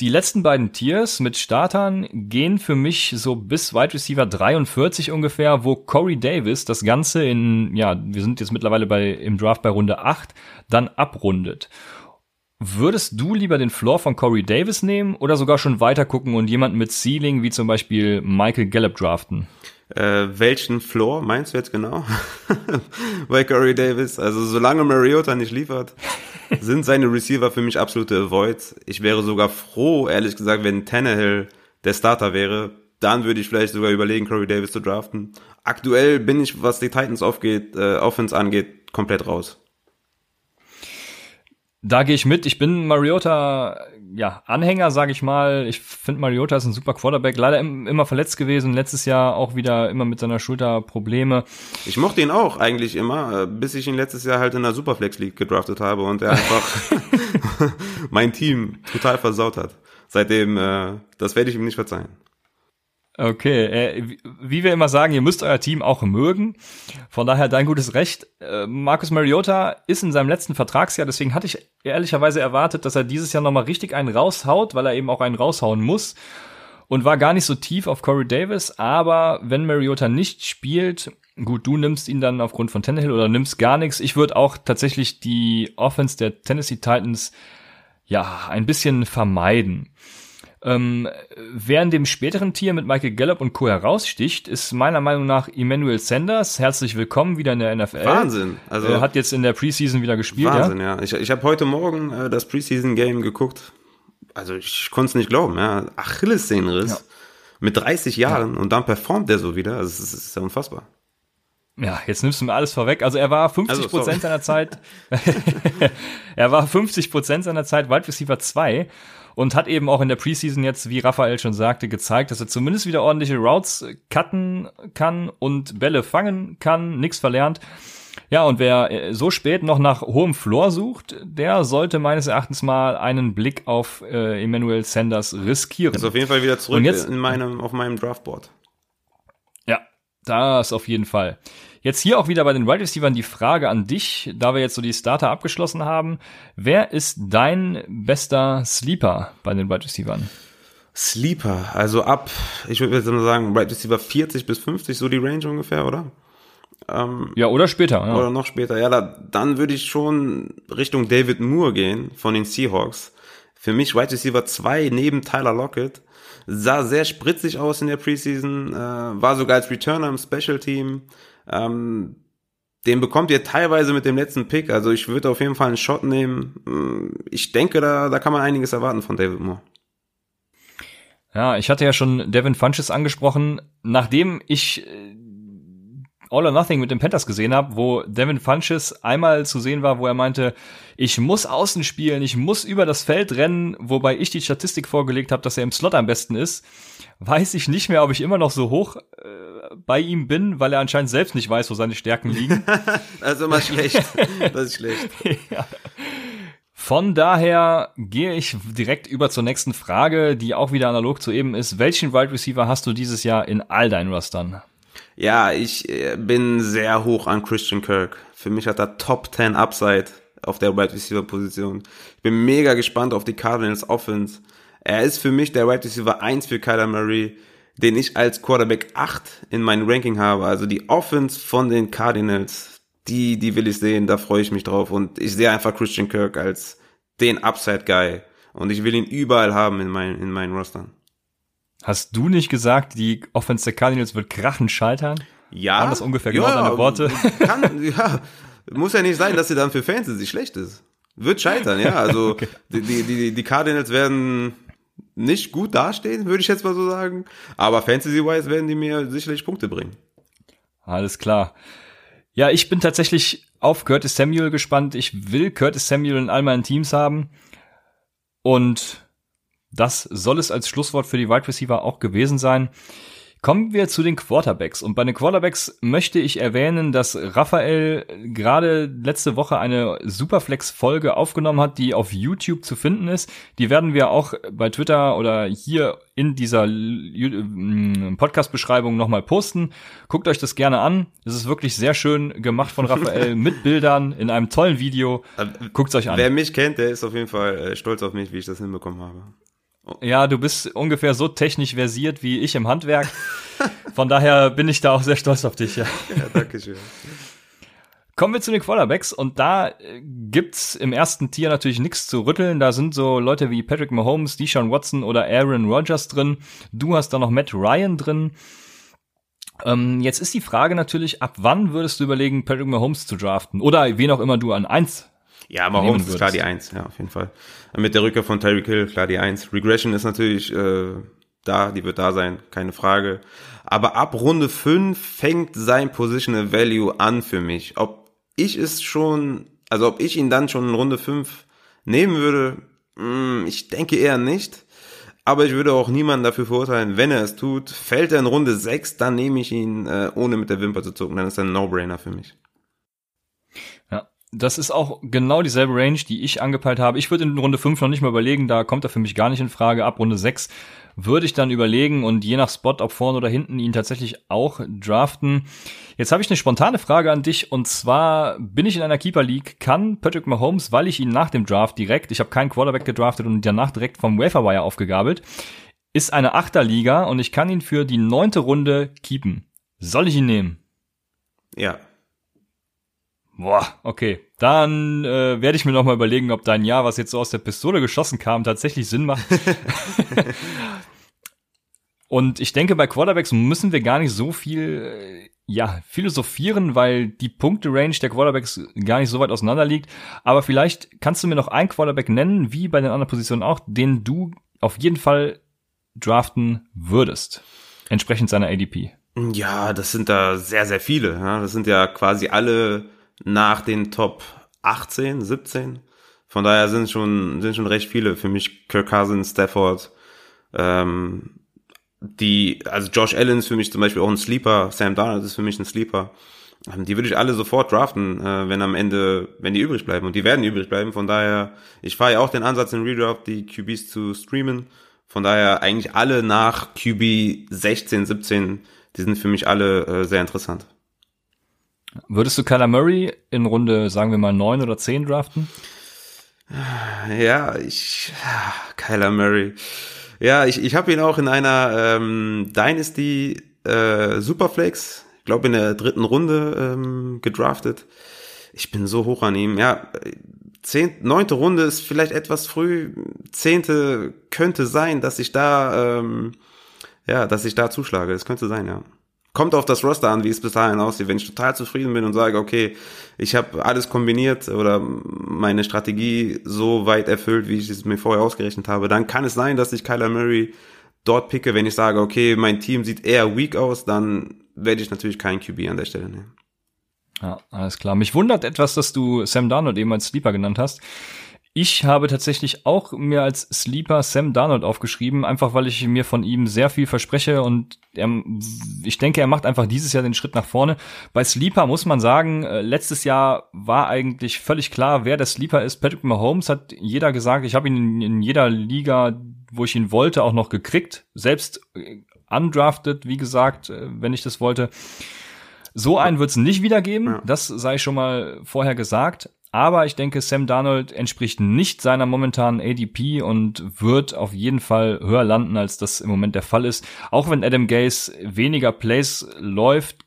Die letzten beiden Tiers mit Startern gehen für mich so bis Wide Receiver 43 ungefähr, wo Corey Davis das Ganze in, ja, wir sind jetzt mittlerweile bei, im Draft bei Runde 8, dann abrundet. Würdest du lieber den Floor von Corey Davis nehmen oder sogar schon weiter gucken und jemanden mit Ceiling wie zum Beispiel Michael Gallup draften?
Äh, welchen Floor meinst du jetzt genau? (laughs) Bei Corey Davis. Also solange Mariota nicht liefert, (laughs) sind seine Receiver für mich absolute Avoids. Ich wäre sogar froh, ehrlich gesagt, wenn Tannehill der Starter wäre. Dann würde ich vielleicht sogar überlegen, Corey Davis zu draften. Aktuell bin ich, was die Titans aufgeht, äh, Offense angeht, komplett raus.
Da gehe ich mit. Ich bin Mariota, ja, Anhänger, sage ich mal. Ich finde Mariota ist ein super Quarterback. Leider immer verletzt gewesen. Letztes Jahr auch wieder immer mit seiner Schulter Probleme.
Ich mochte ihn auch eigentlich immer, äh, bis ich ihn letztes Jahr halt in der Superflex League gedraftet habe und er einfach (laughs) (laughs) mein Team total versaut hat. Seitdem, äh, das werde ich ihm nicht verzeihen.
Okay, äh, wie wir immer sagen, ihr müsst euer Team auch mögen. Von daher dein gutes Recht. Äh, Marcus Mariota ist in seinem letzten Vertragsjahr, deswegen hatte ich ehrlicherweise erwartet, dass er dieses Jahr nochmal richtig einen raushaut, weil er eben auch einen raushauen muss. Und war gar nicht so tief auf Corey Davis, aber wenn Mariota nicht spielt, gut, du nimmst ihn dann aufgrund von Tannehill oder nimmst gar nichts. Ich würde auch tatsächlich die Offense der Tennessee Titans ja ein bisschen vermeiden. Ähm, wer in dem späteren Tier mit Michael Gallup und Co. heraussticht, ist meiner Meinung nach Emmanuel Sanders. Herzlich willkommen wieder in der NFL.
Wahnsinn.
Also er hat jetzt in der Preseason wieder gespielt.
Wahnsinn, ja. ja. Ich, ich habe heute Morgen äh, das Preseason-Game geguckt. Also ich konnte es nicht glauben. Ja. Achillessehnenriss ja. mit 30 Jahren ja. und dann performt er so wieder. Also es ist, es ist ja unfassbar.
Ja, jetzt nimmst du mir alles vorweg. Also er war 50 also, Prozent seiner Zeit, (laughs) (laughs) er war 50 Prozent seiner Zeit Wide Receiver 2 und hat eben auch in der Preseason jetzt, wie Raphael schon sagte, gezeigt, dass er zumindest wieder ordentliche Routes cutten kann und Bälle fangen kann, nichts verlernt. Ja, und wer äh, so spät noch nach hohem Floor sucht, der sollte meines Erachtens mal einen Blick auf äh, Emmanuel Sanders riskieren.
Ist auf jeden Fall wieder zurück jetzt, in meinem, auf meinem Draftboard.
Ja, das auf jeden Fall. Jetzt hier auch wieder bei den Wide Receivers die Frage an dich, da wir jetzt so die Starter abgeschlossen haben. Wer ist dein bester Sleeper bei den Wide Receivers?
Sleeper, also ab, ich würde jetzt mal sagen, Wide Receiver 40 bis 50, so die Range ungefähr, oder?
Ähm, ja, oder später. Ja.
Oder noch später. Ja, da, dann würde ich schon Richtung David Moore gehen von den Seahawks. Für mich Wide Receiver 2 neben Tyler Lockett. Sah sehr spritzig aus in der Preseason, äh, war sogar als Returner im Special Team. Ähm, den bekommt ihr teilweise mit dem letzten Pick. Also ich würde auf jeden Fall einen Shot nehmen. Mm, ich denke, da, da kann man einiges erwarten von David Moore.
Ja, ich hatte ja schon Devin Funches angesprochen. Nachdem ich äh, All or Nothing mit den Panthers gesehen habe, wo Devin Funches einmal zu sehen war, wo er meinte, ich muss außen spielen, ich muss über das Feld rennen, wobei ich die Statistik vorgelegt habe, dass er im Slot am besten ist, weiß ich nicht mehr, ob ich immer noch so hoch äh, bei ihm bin, weil er anscheinend selbst nicht weiß, wo seine Stärken liegen. (laughs)
also immer schlecht. Das ist schlecht. (laughs) ja.
Von daher gehe ich direkt über zur nächsten Frage, die auch wieder analog zu eben ist. Welchen Wide Receiver hast du dieses Jahr in all deinen Rostern?
Ja, ich äh, bin sehr hoch an Christian Kirk. Für mich hat er Top 10 Upside auf der Wide Receiver Position. Ich bin mega gespannt auf die Cardinals Offense. Er ist für mich der Wide Receiver 1 für Kyler Murray, den ich als Quarterback 8 in meinem Ranking habe. Also die Offense von den Cardinals, die, die will ich sehen, da freue ich mich drauf. Und ich sehe einfach Christian Kirk als den Upside Guy. Und ich will ihn überall haben in meinen, in meinen Rostern.
Hast du nicht gesagt, die Offense der Cardinals wird krachen scheitern?
Ja.
Waren das ungefähr genau ja, deine Worte? (laughs)
Kann, ja. Muss ja nicht sein, dass sie dann für Fantasy schlecht ist. Wird scheitern, ja. (laughs) Also okay. die, die, die Cardinals werden nicht gut dastehen, würde ich jetzt mal so sagen. Aber Fantasy-wise werden die mir sicherlich Punkte bringen.
Alles klar. Ja, ich bin tatsächlich auf Curtis Samuel gespannt. Ich will Curtis Samuel in all meinen Teams haben. Und das soll es als Schlusswort für die Wide Receiver auch gewesen sein. Kommen wir zu den Quarterbacks. Und bei den Quarterbacks möchte ich erwähnen, dass Raphael gerade letzte Woche eine Superflex-Folge aufgenommen hat, die auf YouTube zu finden ist. Die werden wir auch bei Twitter oder hier in dieser mm, Podcast-Beschreibung nochmal posten. Guckt euch das gerne an. Es ist wirklich sehr schön gemacht von Raphael (laughs) mit Bildern in einem tollen Video. Äh, Guckt euch an.
Wer mich kennt, der ist auf jeden Fall äh, stolz auf mich, wie ich das hinbekommen habe.
Ja, du bist ungefähr so technisch versiert wie ich im Handwerk. Von daher bin ich da auch sehr stolz auf dich. Ja, (laughs) ja danke schön. Kommen wir zu den Quarterbacks und da äh, gibt's im ersten Tier natürlich nichts zu rütteln. Da sind so Leute wie Patrick Mahomes, Deshaun Watson oder Aaron Rodgers drin. Du hast da noch Matt Ryan drin. Ähm, jetzt ist die Frage natürlich, ab wann würdest du überlegen, Patrick Mahomes zu draften? Oder wen auch immer du an eins
ja, Mahomes ist klar die Eins, ja, auf jeden Fall. Mit der Rückkehr von Tyreek Hill, klar die Eins. Regression ist natürlich äh, da, die wird da sein, keine Frage. Aber ab Runde 5 fängt sein Positional Value an für mich. Ob ich es schon, also ob ich ihn dann schon in Runde 5 nehmen würde, mh, hm, ich denke eher nicht. Aber ich würde auch niemanden dafür verurteilen, wenn er es tut. Fällt er in Runde 6, dann nehme ich ihn, äh, ohne mit der Wimper zu zucken. Dann ist er ein No-Brainer für mich.
Das ist auch genau dieselbe Range, die ich angepeilt habe. Ich würde in Runde 5 noch nicht mal überlegen, da kommt er für mich gar nicht in Frage. Ab Runde 6 würde ich dann überlegen und je nach Spot, ob vorne oder hinten, ihn tatsächlich auch draften. Jetzt habe ich eine spontane Frage an dich und zwar bin ich in einer Keeper League, kann Patrick Mahomes, weil ich ihn nach dem Draft direkt, ich habe keinen Quarterback gedraftet und danach direkt vom Waferwire aufgegabelt, ist eine Achterliga und ich kann ihn für die neunte Runde keepen. Soll ich ihn nehmen?
Ja,
Boah, okay. Dann äh, werde ich mir noch mal überlegen, ob dein Jahr, was jetzt so aus der Pistole geschossen kam, tatsächlich Sinn macht. (laughs) Und ich denke, bei Quarterbacks müssen wir gar nicht so viel, äh, ja, philosophieren, weil die Punkte-Range der Quarterbacks gar nicht so weit auseinander liegt. Aber vielleicht kannst du mir noch einen Quarterback nennen, wie bei den anderen Positionen auch, den du auf jeden Fall draften würdest. Entsprechend seiner ADP.
Ja, das sind da sehr, sehr viele. Ja. Das sind ja quasi alle nach den Top 18, 17. Von daher sind schon, sind schon recht viele für mich. Kirk Cousins, Stafford, ähm, die, also Josh Allen ist für mich zum Beispiel auch ein Sleeper, Sam Darnold ist für mich ein Sleeper. Ähm, die würde ich alle sofort draften, äh, wenn am Ende, wenn die übrig bleiben. Und die werden übrig bleiben. Von daher, ich fahre ja auch den Ansatz in Redraft, die QBs zu streamen. Von daher eigentlich alle nach QB 16, 17, die sind für mich alle äh, sehr interessant.
Würdest du Kyler Murray in Runde, sagen wir mal, neun oder zehn draften?
Ja, ich, Kyler Murray. Ja, ich, ich habe ihn auch in einer ähm, Dynasty äh, Superflex, glaube in der dritten Runde ähm, gedraftet. Ich bin so hoch an ihm. Ja, zehn, neunte Runde ist vielleicht etwas früh. Zehnte könnte sein, dass ich da, ähm, ja, dass ich da zuschlage. Es könnte sein, ja kommt auf das Roster an, wie es bis dahin aussieht. Wenn ich total zufrieden bin und sage, okay, ich habe alles kombiniert oder meine Strategie so weit erfüllt, wie ich es mir vorher ausgerechnet habe, dann kann es sein, dass ich Kyler Murray dort picke. Wenn ich sage, okay, mein Team sieht eher weak aus, dann werde ich natürlich keinen QB an der Stelle nehmen.
Ja, alles klar. Mich wundert etwas, dass du Sam Darnold eben als Sleeper genannt hast. Ich habe tatsächlich auch mir als Sleeper Sam Darnold aufgeschrieben, einfach weil ich mir von ihm sehr viel verspreche und er, ich denke, er macht einfach dieses Jahr den Schritt nach vorne. Bei Sleeper muss man sagen, äh, letztes Jahr war eigentlich völlig klar, wer der Sleeper ist. Patrick Mahomes hat jeder gesagt, ich habe ihn in, jeder Liga, wo ich ihn wollte, auch noch gekriegt. Selbst äh, undrafted, wie gesagt, äh, wenn ich das wollte. So einen wird es nicht wieder geben, das sei schon mal vorher gesagt. Aber ich denke, Sam Darnold entspricht nicht seiner momentanen ADP und wird auf jeden Fall höher landen, als das im Moment der Fall ist. Auch wenn Adam Gase weniger Plays läuft,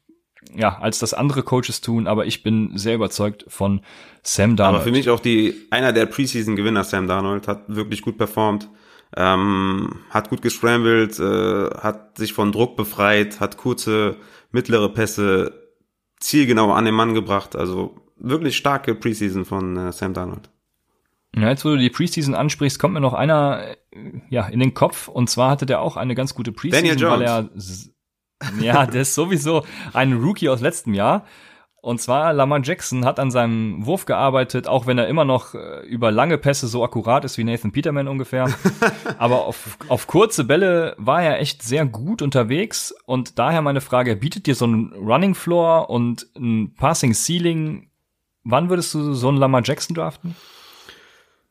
ja, als das andere Coaches tun, aber ich bin sehr überzeugt von Sam Darnold.
Aber für mich auch die, einer der Preseason-Gewinner, Sam Darnold, hat wirklich gut performt, ähm, hat gut gescrambled, äh, hat sich von Druck befreit, hat kurze, mittlere Pässe zielgenau an den Mann gebracht, also wirklich starke Preseason von äh, Sam Darnold.
Ja, jetzt, wo du die Preseason ansprichst, kommt mir noch einer äh, ja in den Kopf. Und zwar hatte der auch eine ganz gute Preseason, weil er ja, (laughs) der ist sowieso ein Rookie aus letztem Jahr. Und zwar Lamar Jackson hat an seinem Wurf gearbeitet, auch wenn er immer noch äh, über lange Pässe so akkurat ist wie Nathan Peterman ungefähr. (laughs) Aber auf, auf kurze Bälle war er echt sehr gut unterwegs. Und daher meine Frage, bietet dir so ein Running Floor und ein Passing Ceiling? Wann würdest du so einen Lamar Jackson draften?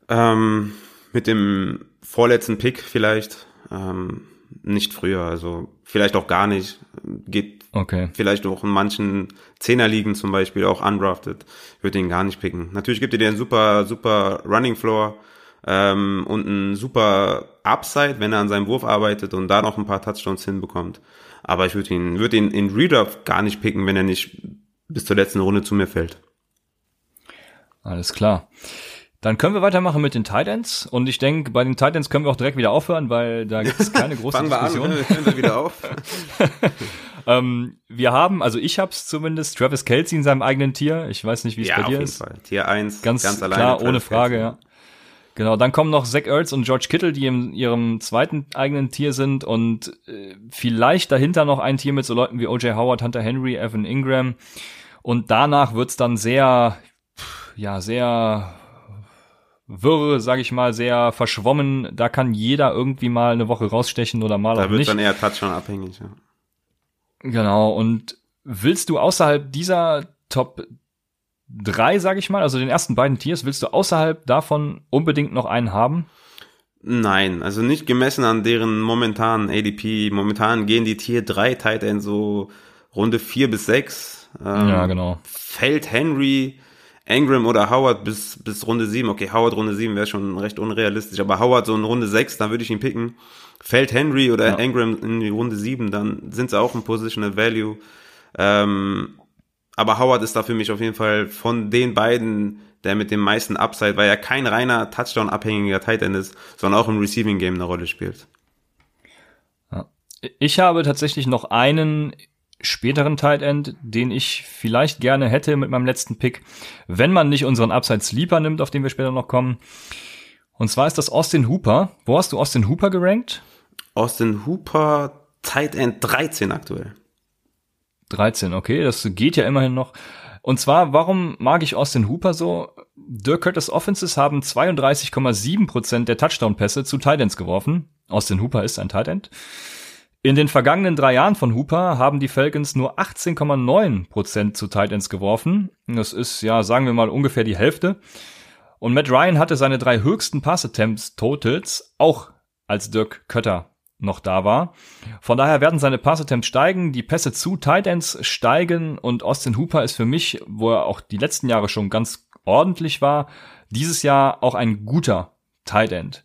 Ähm, mit dem vorletzten Pick vielleicht. Ähm, nicht früher, also vielleicht auch gar nicht. Geht okay. vielleicht auch in manchen Zehnerligen zum Beispiel auch undrafted. Würde ihn gar nicht picken. Natürlich gibt er dir einen super, super Running Floor ähm, und einen super Upside, wenn er an seinem Wurf arbeitet und da noch ein paar Touchdowns hinbekommt. Aber ich würde ihn, würde ihn in Redraft gar nicht picken, wenn er nicht bis zur letzten Runde zu mir fällt.
Alles klar. Dann können wir weitermachen mit den Titans und ich denke, bei den Titans können wir auch direkt wieder aufhören, weil da gibt es (laughs) keine große
Fangen
Diskussion.
Wir an, (laughs) hören wir wieder auf. (laughs)
ähm, wir haben, also ich habe es zumindest, Travis Kelsey in seinem eigenen Tier. Ich weiß nicht, wie es
ja,
bei
dir
ist.
Fall. Tier 1,
ganz, ganz alleine. Klar, ohne Frage, Kelsey. ja. Genau, dann kommen noch Zach Ertz und George Kittle, die in ihrem zweiten eigenen Tier sind und äh, vielleicht dahinter noch ein Tier mit so Leuten wie O.J. Howard, Hunter Henry, Evan Ingram. Und danach wird's dann sehr, ja, sehr wirr, sage ich mal, sehr verschwommen. Da kann jeder irgendwie mal eine Woche rausstechen oder mal
da
auch nicht.
Da wird dann eher Touchdown abhängig, ja.
Genau, und willst du außerhalb dieser Top 3, sage ich mal, also den ersten beiden Tiers, willst du außerhalb davon unbedingt noch einen haben?
Nein, also nicht gemessen an deren momentanen ADP. Momentan gehen die Tier 3 Tight End so Runde 4 bis 6.
Ähm, ja, genau.
Fällt Henry Ingram oder Howard bis, bis Runde 7. Okay, Howard Runde 7 wäre schon recht unrealistisch, aber Howard so in Runde 6, dann würde ich ihn picken. Fällt Henry oder ja. Ingram in die Runde 7, dann sind sie auch ein Positional Value. Ähm, aber Howard ist da für mich auf jeden Fall von den beiden der mit dem meisten Upside, weil er kein reiner Touchdown-abhängiger Tight End ist, sondern auch im Receiving Game eine Rolle spielt.
Ich habe tatsächlich noch einen späteren Tight End, den ich vielleicht gerne hätte mit meinem letzten Pick, wenn man nicht unseren Upside Sleeper nimmt, auf den wir später noch kommen. Und zwar ist das Austin Hooper. Wo hast du Austin Hooper gerankt?
Austin Hooper Tight End 13 aktuell.
13, okay, das geht ja immerhin noch. Und zwar, warum mag ich Austin Hooper so? Dirk Curtis Offenses haben 32,7% der Touchdown-Pässe zu Titans geworfen. Austin Hooper ist ein Tight End. In den vergangenen drei Jahren von Hooper haben die Falcons nur 18,9% zu Titans geworfen. Das ist, ja, sagen wir mal ungefähr die Hälfte. Und Matt Ryan hatte seine drei höchsten Pass-Attempts Totals, auch als Dirk Kötter noch da war. Von daher werden seine Pass-Attempts steigen, die Pässe zu Titans steigen und Austin Hooper ist für mich, wo er auch die letzten Jahre schon ganz ordentlich war, dieses Jahr auch ein guter Tight End.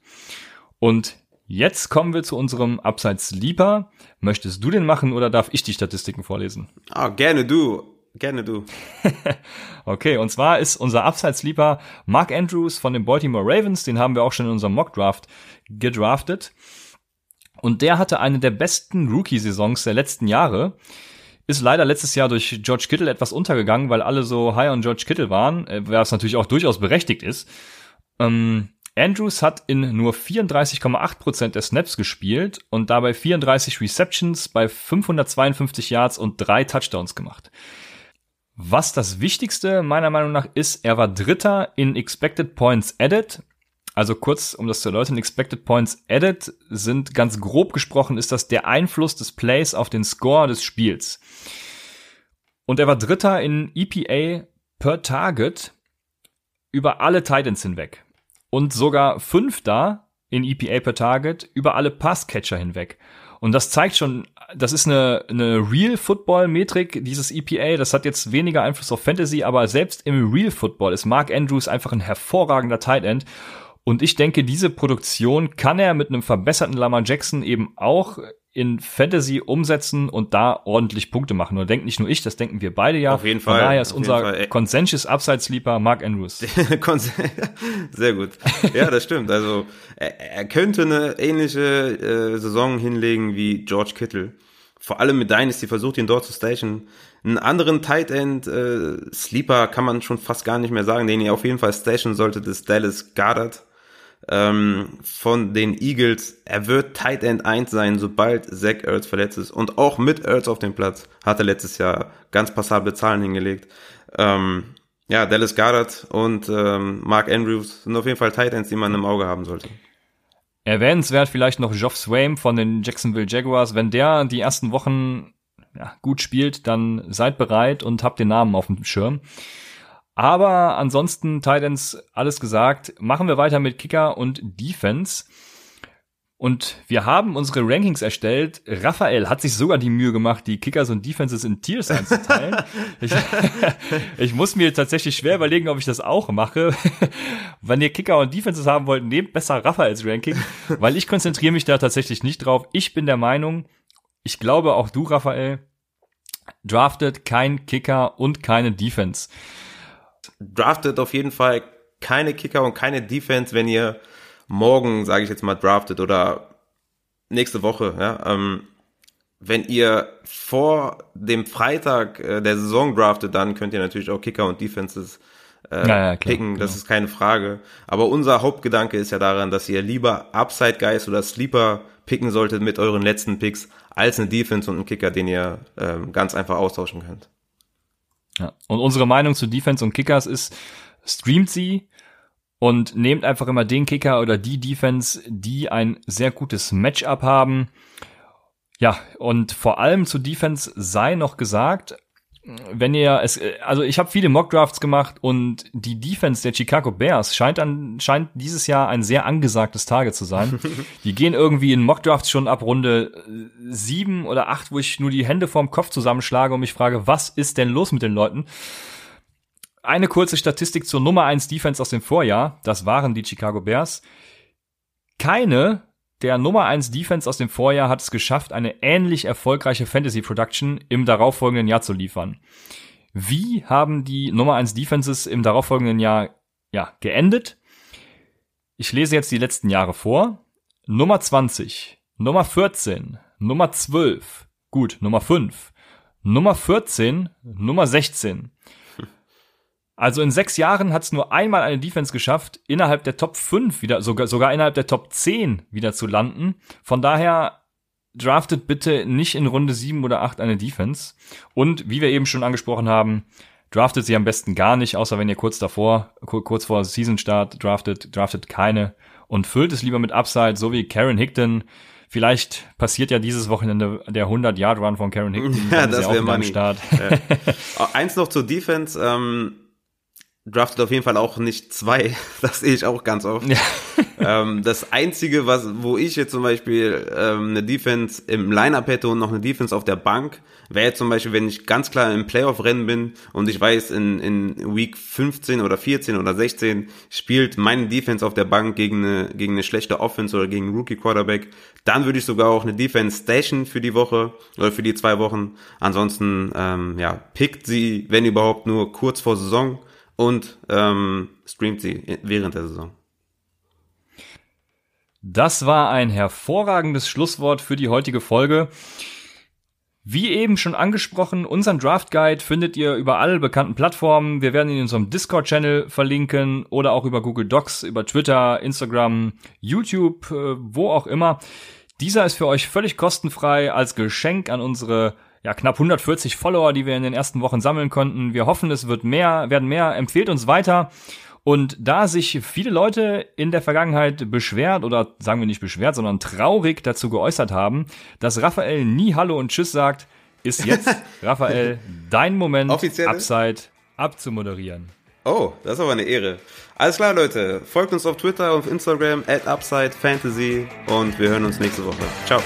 Und Jetzt kommen wir zu unserem Abseits Lieber. Möchtest du den machen oder darf ich die Statistiken vorlesen?
Ah, gerne du. Gerne du. (laughs)
okay, und zwar ist unser Abseits Lieber Mark Andrews von den Baltimore Ravens. Den haben wir auch schon in unserem Mock Draft gedraftet. Und der hatte eine der besten Rookie-Saisons der letzten Jahre. Ist leider letztes Jahr durch George Kittle etwas untergegangen, weil alle so high on George Kittle waren, äh, was natürlich auch durchaus berechtigt ist. Ähm, Andrews hat in nur 34,8% der Snaps gespielt und dabei 34 Receptions bei 552 Yards und drei Touchdowns gemacht. Was das Wichtigste meiner Meinung nach ist, er war Dritter in Expected Points Added. Also kurz, um das zu erläutern, Expected Points Added sind ganz grob gesprochen, ist das der Einfluss des Plays auf den Score des Spiels. Und er war Dritter in EPA per Target über alle Titans hinweg und sogar Fünfter in EPA per Target über alle Passcatcher hinweg. Und das zeigt schon, das ist eine, eine Real Football Metrik, dieses EPA. Das hat jetzt weniger Einfluss auf Fantasy, aber selbst im Real Football ist Mark Andrews einfach ein hervorragender Tight End. Und ich denke, diese Produktion kann er mit einem verbesserten Lamar Jackson eben auch in Fantasy umsetzen und da ordentlich Punkte machen. Und denkt nicht nur ich, das denken wir beide ja.
Auf jeden Fall.
Von daher ist unser Consensus Upside Sleeper Mark Andrews. (laughs) (laughs)
Sehr gut. Ja, das stimmt. Also er, er könnte eine ähnliche äh, Saison hinlegen wie George Kittle. Vor allem mit Dynasty versucht ihn dort zu stationen. Einen anderen Tight End äh, Sleeper kann man schon fast gar nicht mehr sagen, den ihr auf jeden Fall stashen solltet, ist Dallas Goddard ähm, von den Eagles. Er wird Tight End 1 sein, sobald Zach Ertz verletzt ist. Und auch mit Ertz auf dem Platz hat er letztes Jahr ganz passable Zahlen hingelegt. Ähm, ja, Dallas Goddard und ähm, Mark Andrews sind auf jeden Fall Tight Ends, die man im Auge haben sollte.
Erwähnenswert vielleicht noch Geoff Swaim von den Jacksonville Jaguars. Wenn der die ersten Wochen ja, gut spielt, dann seid bereit und habt den Namen auf dem Schirm. Aber ansonsten, Titans, alles gesagt. Machen wir weiter mit Kicker und Defense. Und wir haben unsere Rankings erstellt. Raphael hat sich sogar die Mühe gemacht, die Kickers und Defenses in Tiers einzuteilen. (laughs) ich, (laughs) ich, muss mir tatsächlich schwer überlegen, ob ich das auch mache. (laughs) Wenn ihr Kicker und Defenses haben wollt, nehmt besser Raphaels Ranking, weil ich konzentriere mich da tatsächlich nicht drauf. Ich bin der Meinung, ich glaube auch du, Raphael, draftet kein Kicker und keine Defense.
Draftet auf jeden Fall keine Kicker und keine Defense, wenn ihr morgen, sage ich jetzt mal, draftet oder nächste Woche, ja, ähm, wenn ihr vor dem Freitag äh, der Saison draftet, dann könnt ihr natürlich auch Kicker und Defenses äh, ja, ja, klar, picken, das genau. ist keine Frage. Aber unser Hauptgedanke ist ja daran, dass ihr lieber Upside Guys oder Sleeper picken solltet mit euren letzten Picks, als eine Defense und einen Kicker, den ihr ähm, ganz einfach austauschen könnt.
Ja. Und unsere Meinung zu Defense und Kickers ist, streamt sie und nehmt einfach immer den Kicker oder die Defense, die ein sehr gutes Matchup haben. Ja, und vor allem zu Defense sei noch gesagt, wenn ihr es, also ich habe viele Mockdrafts gemacht und die Defense der Chicago Bears scheint an, scheint dieses Jahr ein sehr angesagtes Target zu sein. (laughs) die gehen irgendwie in Mockdrafts schon ab Runde sieben oder acht, wo ich nur die Hände vorm Kopf zusammenschlage und mich frage, was ist denn los mit den Leuten? Eine kurze Statistik zur Nummer eins Defense aus dem Vorjahr. Das waren die Chicago Bears. Keine der Nummer 1 Defense aus dem Vorjahr hat es geschafft, eine ähnlich erfolgreiche Fantasy Production im darauffolgenden Jahr zu liefern. Wie haben die Nummer 1 Defenses im darauffolgenden Jahr ja, geendet? Ich lese jetzt die letzten Jahre vor. Nummer 20, Nummer 14, Nummer 12, gut, Nummer 5, Nummer 14, Nummer 16, also in sechs Jahren hat es nur einmal eine Defense geschafft, innerhalb der Top 5 wieder, sogar, sogar innerhalb der Top 10 wieder zu landen. Von daher draftet bitte nicht in Runde 7 oder 8 eine Defense. Und wie wir eben schon angesprochen haben, draftet sie am besten gar nicht, außer wenn ihr kurz davor, kurz vor Season Start draftet, draftet keine und füllt es lieber mit Upside, so wie Karen Hickton. Vielleicht passiert ja dieses Wochenende der 100-Yard-Run von Karen Hickton.
Ja, (laughs) das wäre mal Start. Ja. (laughs) Eins noch zur Defense. Ähm draftet auf jeden Fall auch nicht zwei. (laughs) Das sehe ich auch ganz oft. Ja. (laughs) ähm, das Einzige, was, wo ich jetzt zum Beispiel ähm, eine Defense im Lineup hätte und noch eine Defense auf der Bank, wäre jetzt zum Beispiel, wenn ich ganz klar im Playoff-Rennen bin und ich weiß, in, in Week 15 oder 14 oder 16 spielt meine Defense auf der Bank gegen eine, gegen eine schlechte Offense oder gegen einen Rookie-Quarterback, dann würde ich sogar auch eine Defense station für die Woche oder für die zwei Wochen. Ansonsten, ähm, ja, pickt sie, wenn überhaupt, nur kurz vor Saison und ähm, streamt sie während der Saison.
Das war ein hervorragendes Schlusswort für die heutige Folge. Wie eben schon angesprochen, unseren Draft Guide findet ihr über alle bekannten Plattformen. Wir werden ihn in unserem Discord-Channel verlinken oder auch über Google Docs, über Twitter, Instagram, YouTube, äh, wo auch immer. Dieser ist für euch völlig kostenfrei als Geschenk an unsere ja, knapp 140 Follower, die wir in den ersten Wochen sammeln konnten. Wir hoffen, es wird mehr, werden mehr. Empfehlt uns weiter. Und da sich viele Leute in der Vergangenheit beschwert oder sagen wir nicht beschwert, sondern traurig dazu geäußert haben, dass Raphael nie Hallo und Tschüss sagt, ist jetzt, (laughs) Raphael, dein Moment, Offizielle? Upside abzumoderieren.
Oh, das ist aber eine Ehre. Alles klar, Leute. Folgt uns auf Twitter und auf Instagram at Upside Fantasy und wir hören uns nächste Woche. Ciao.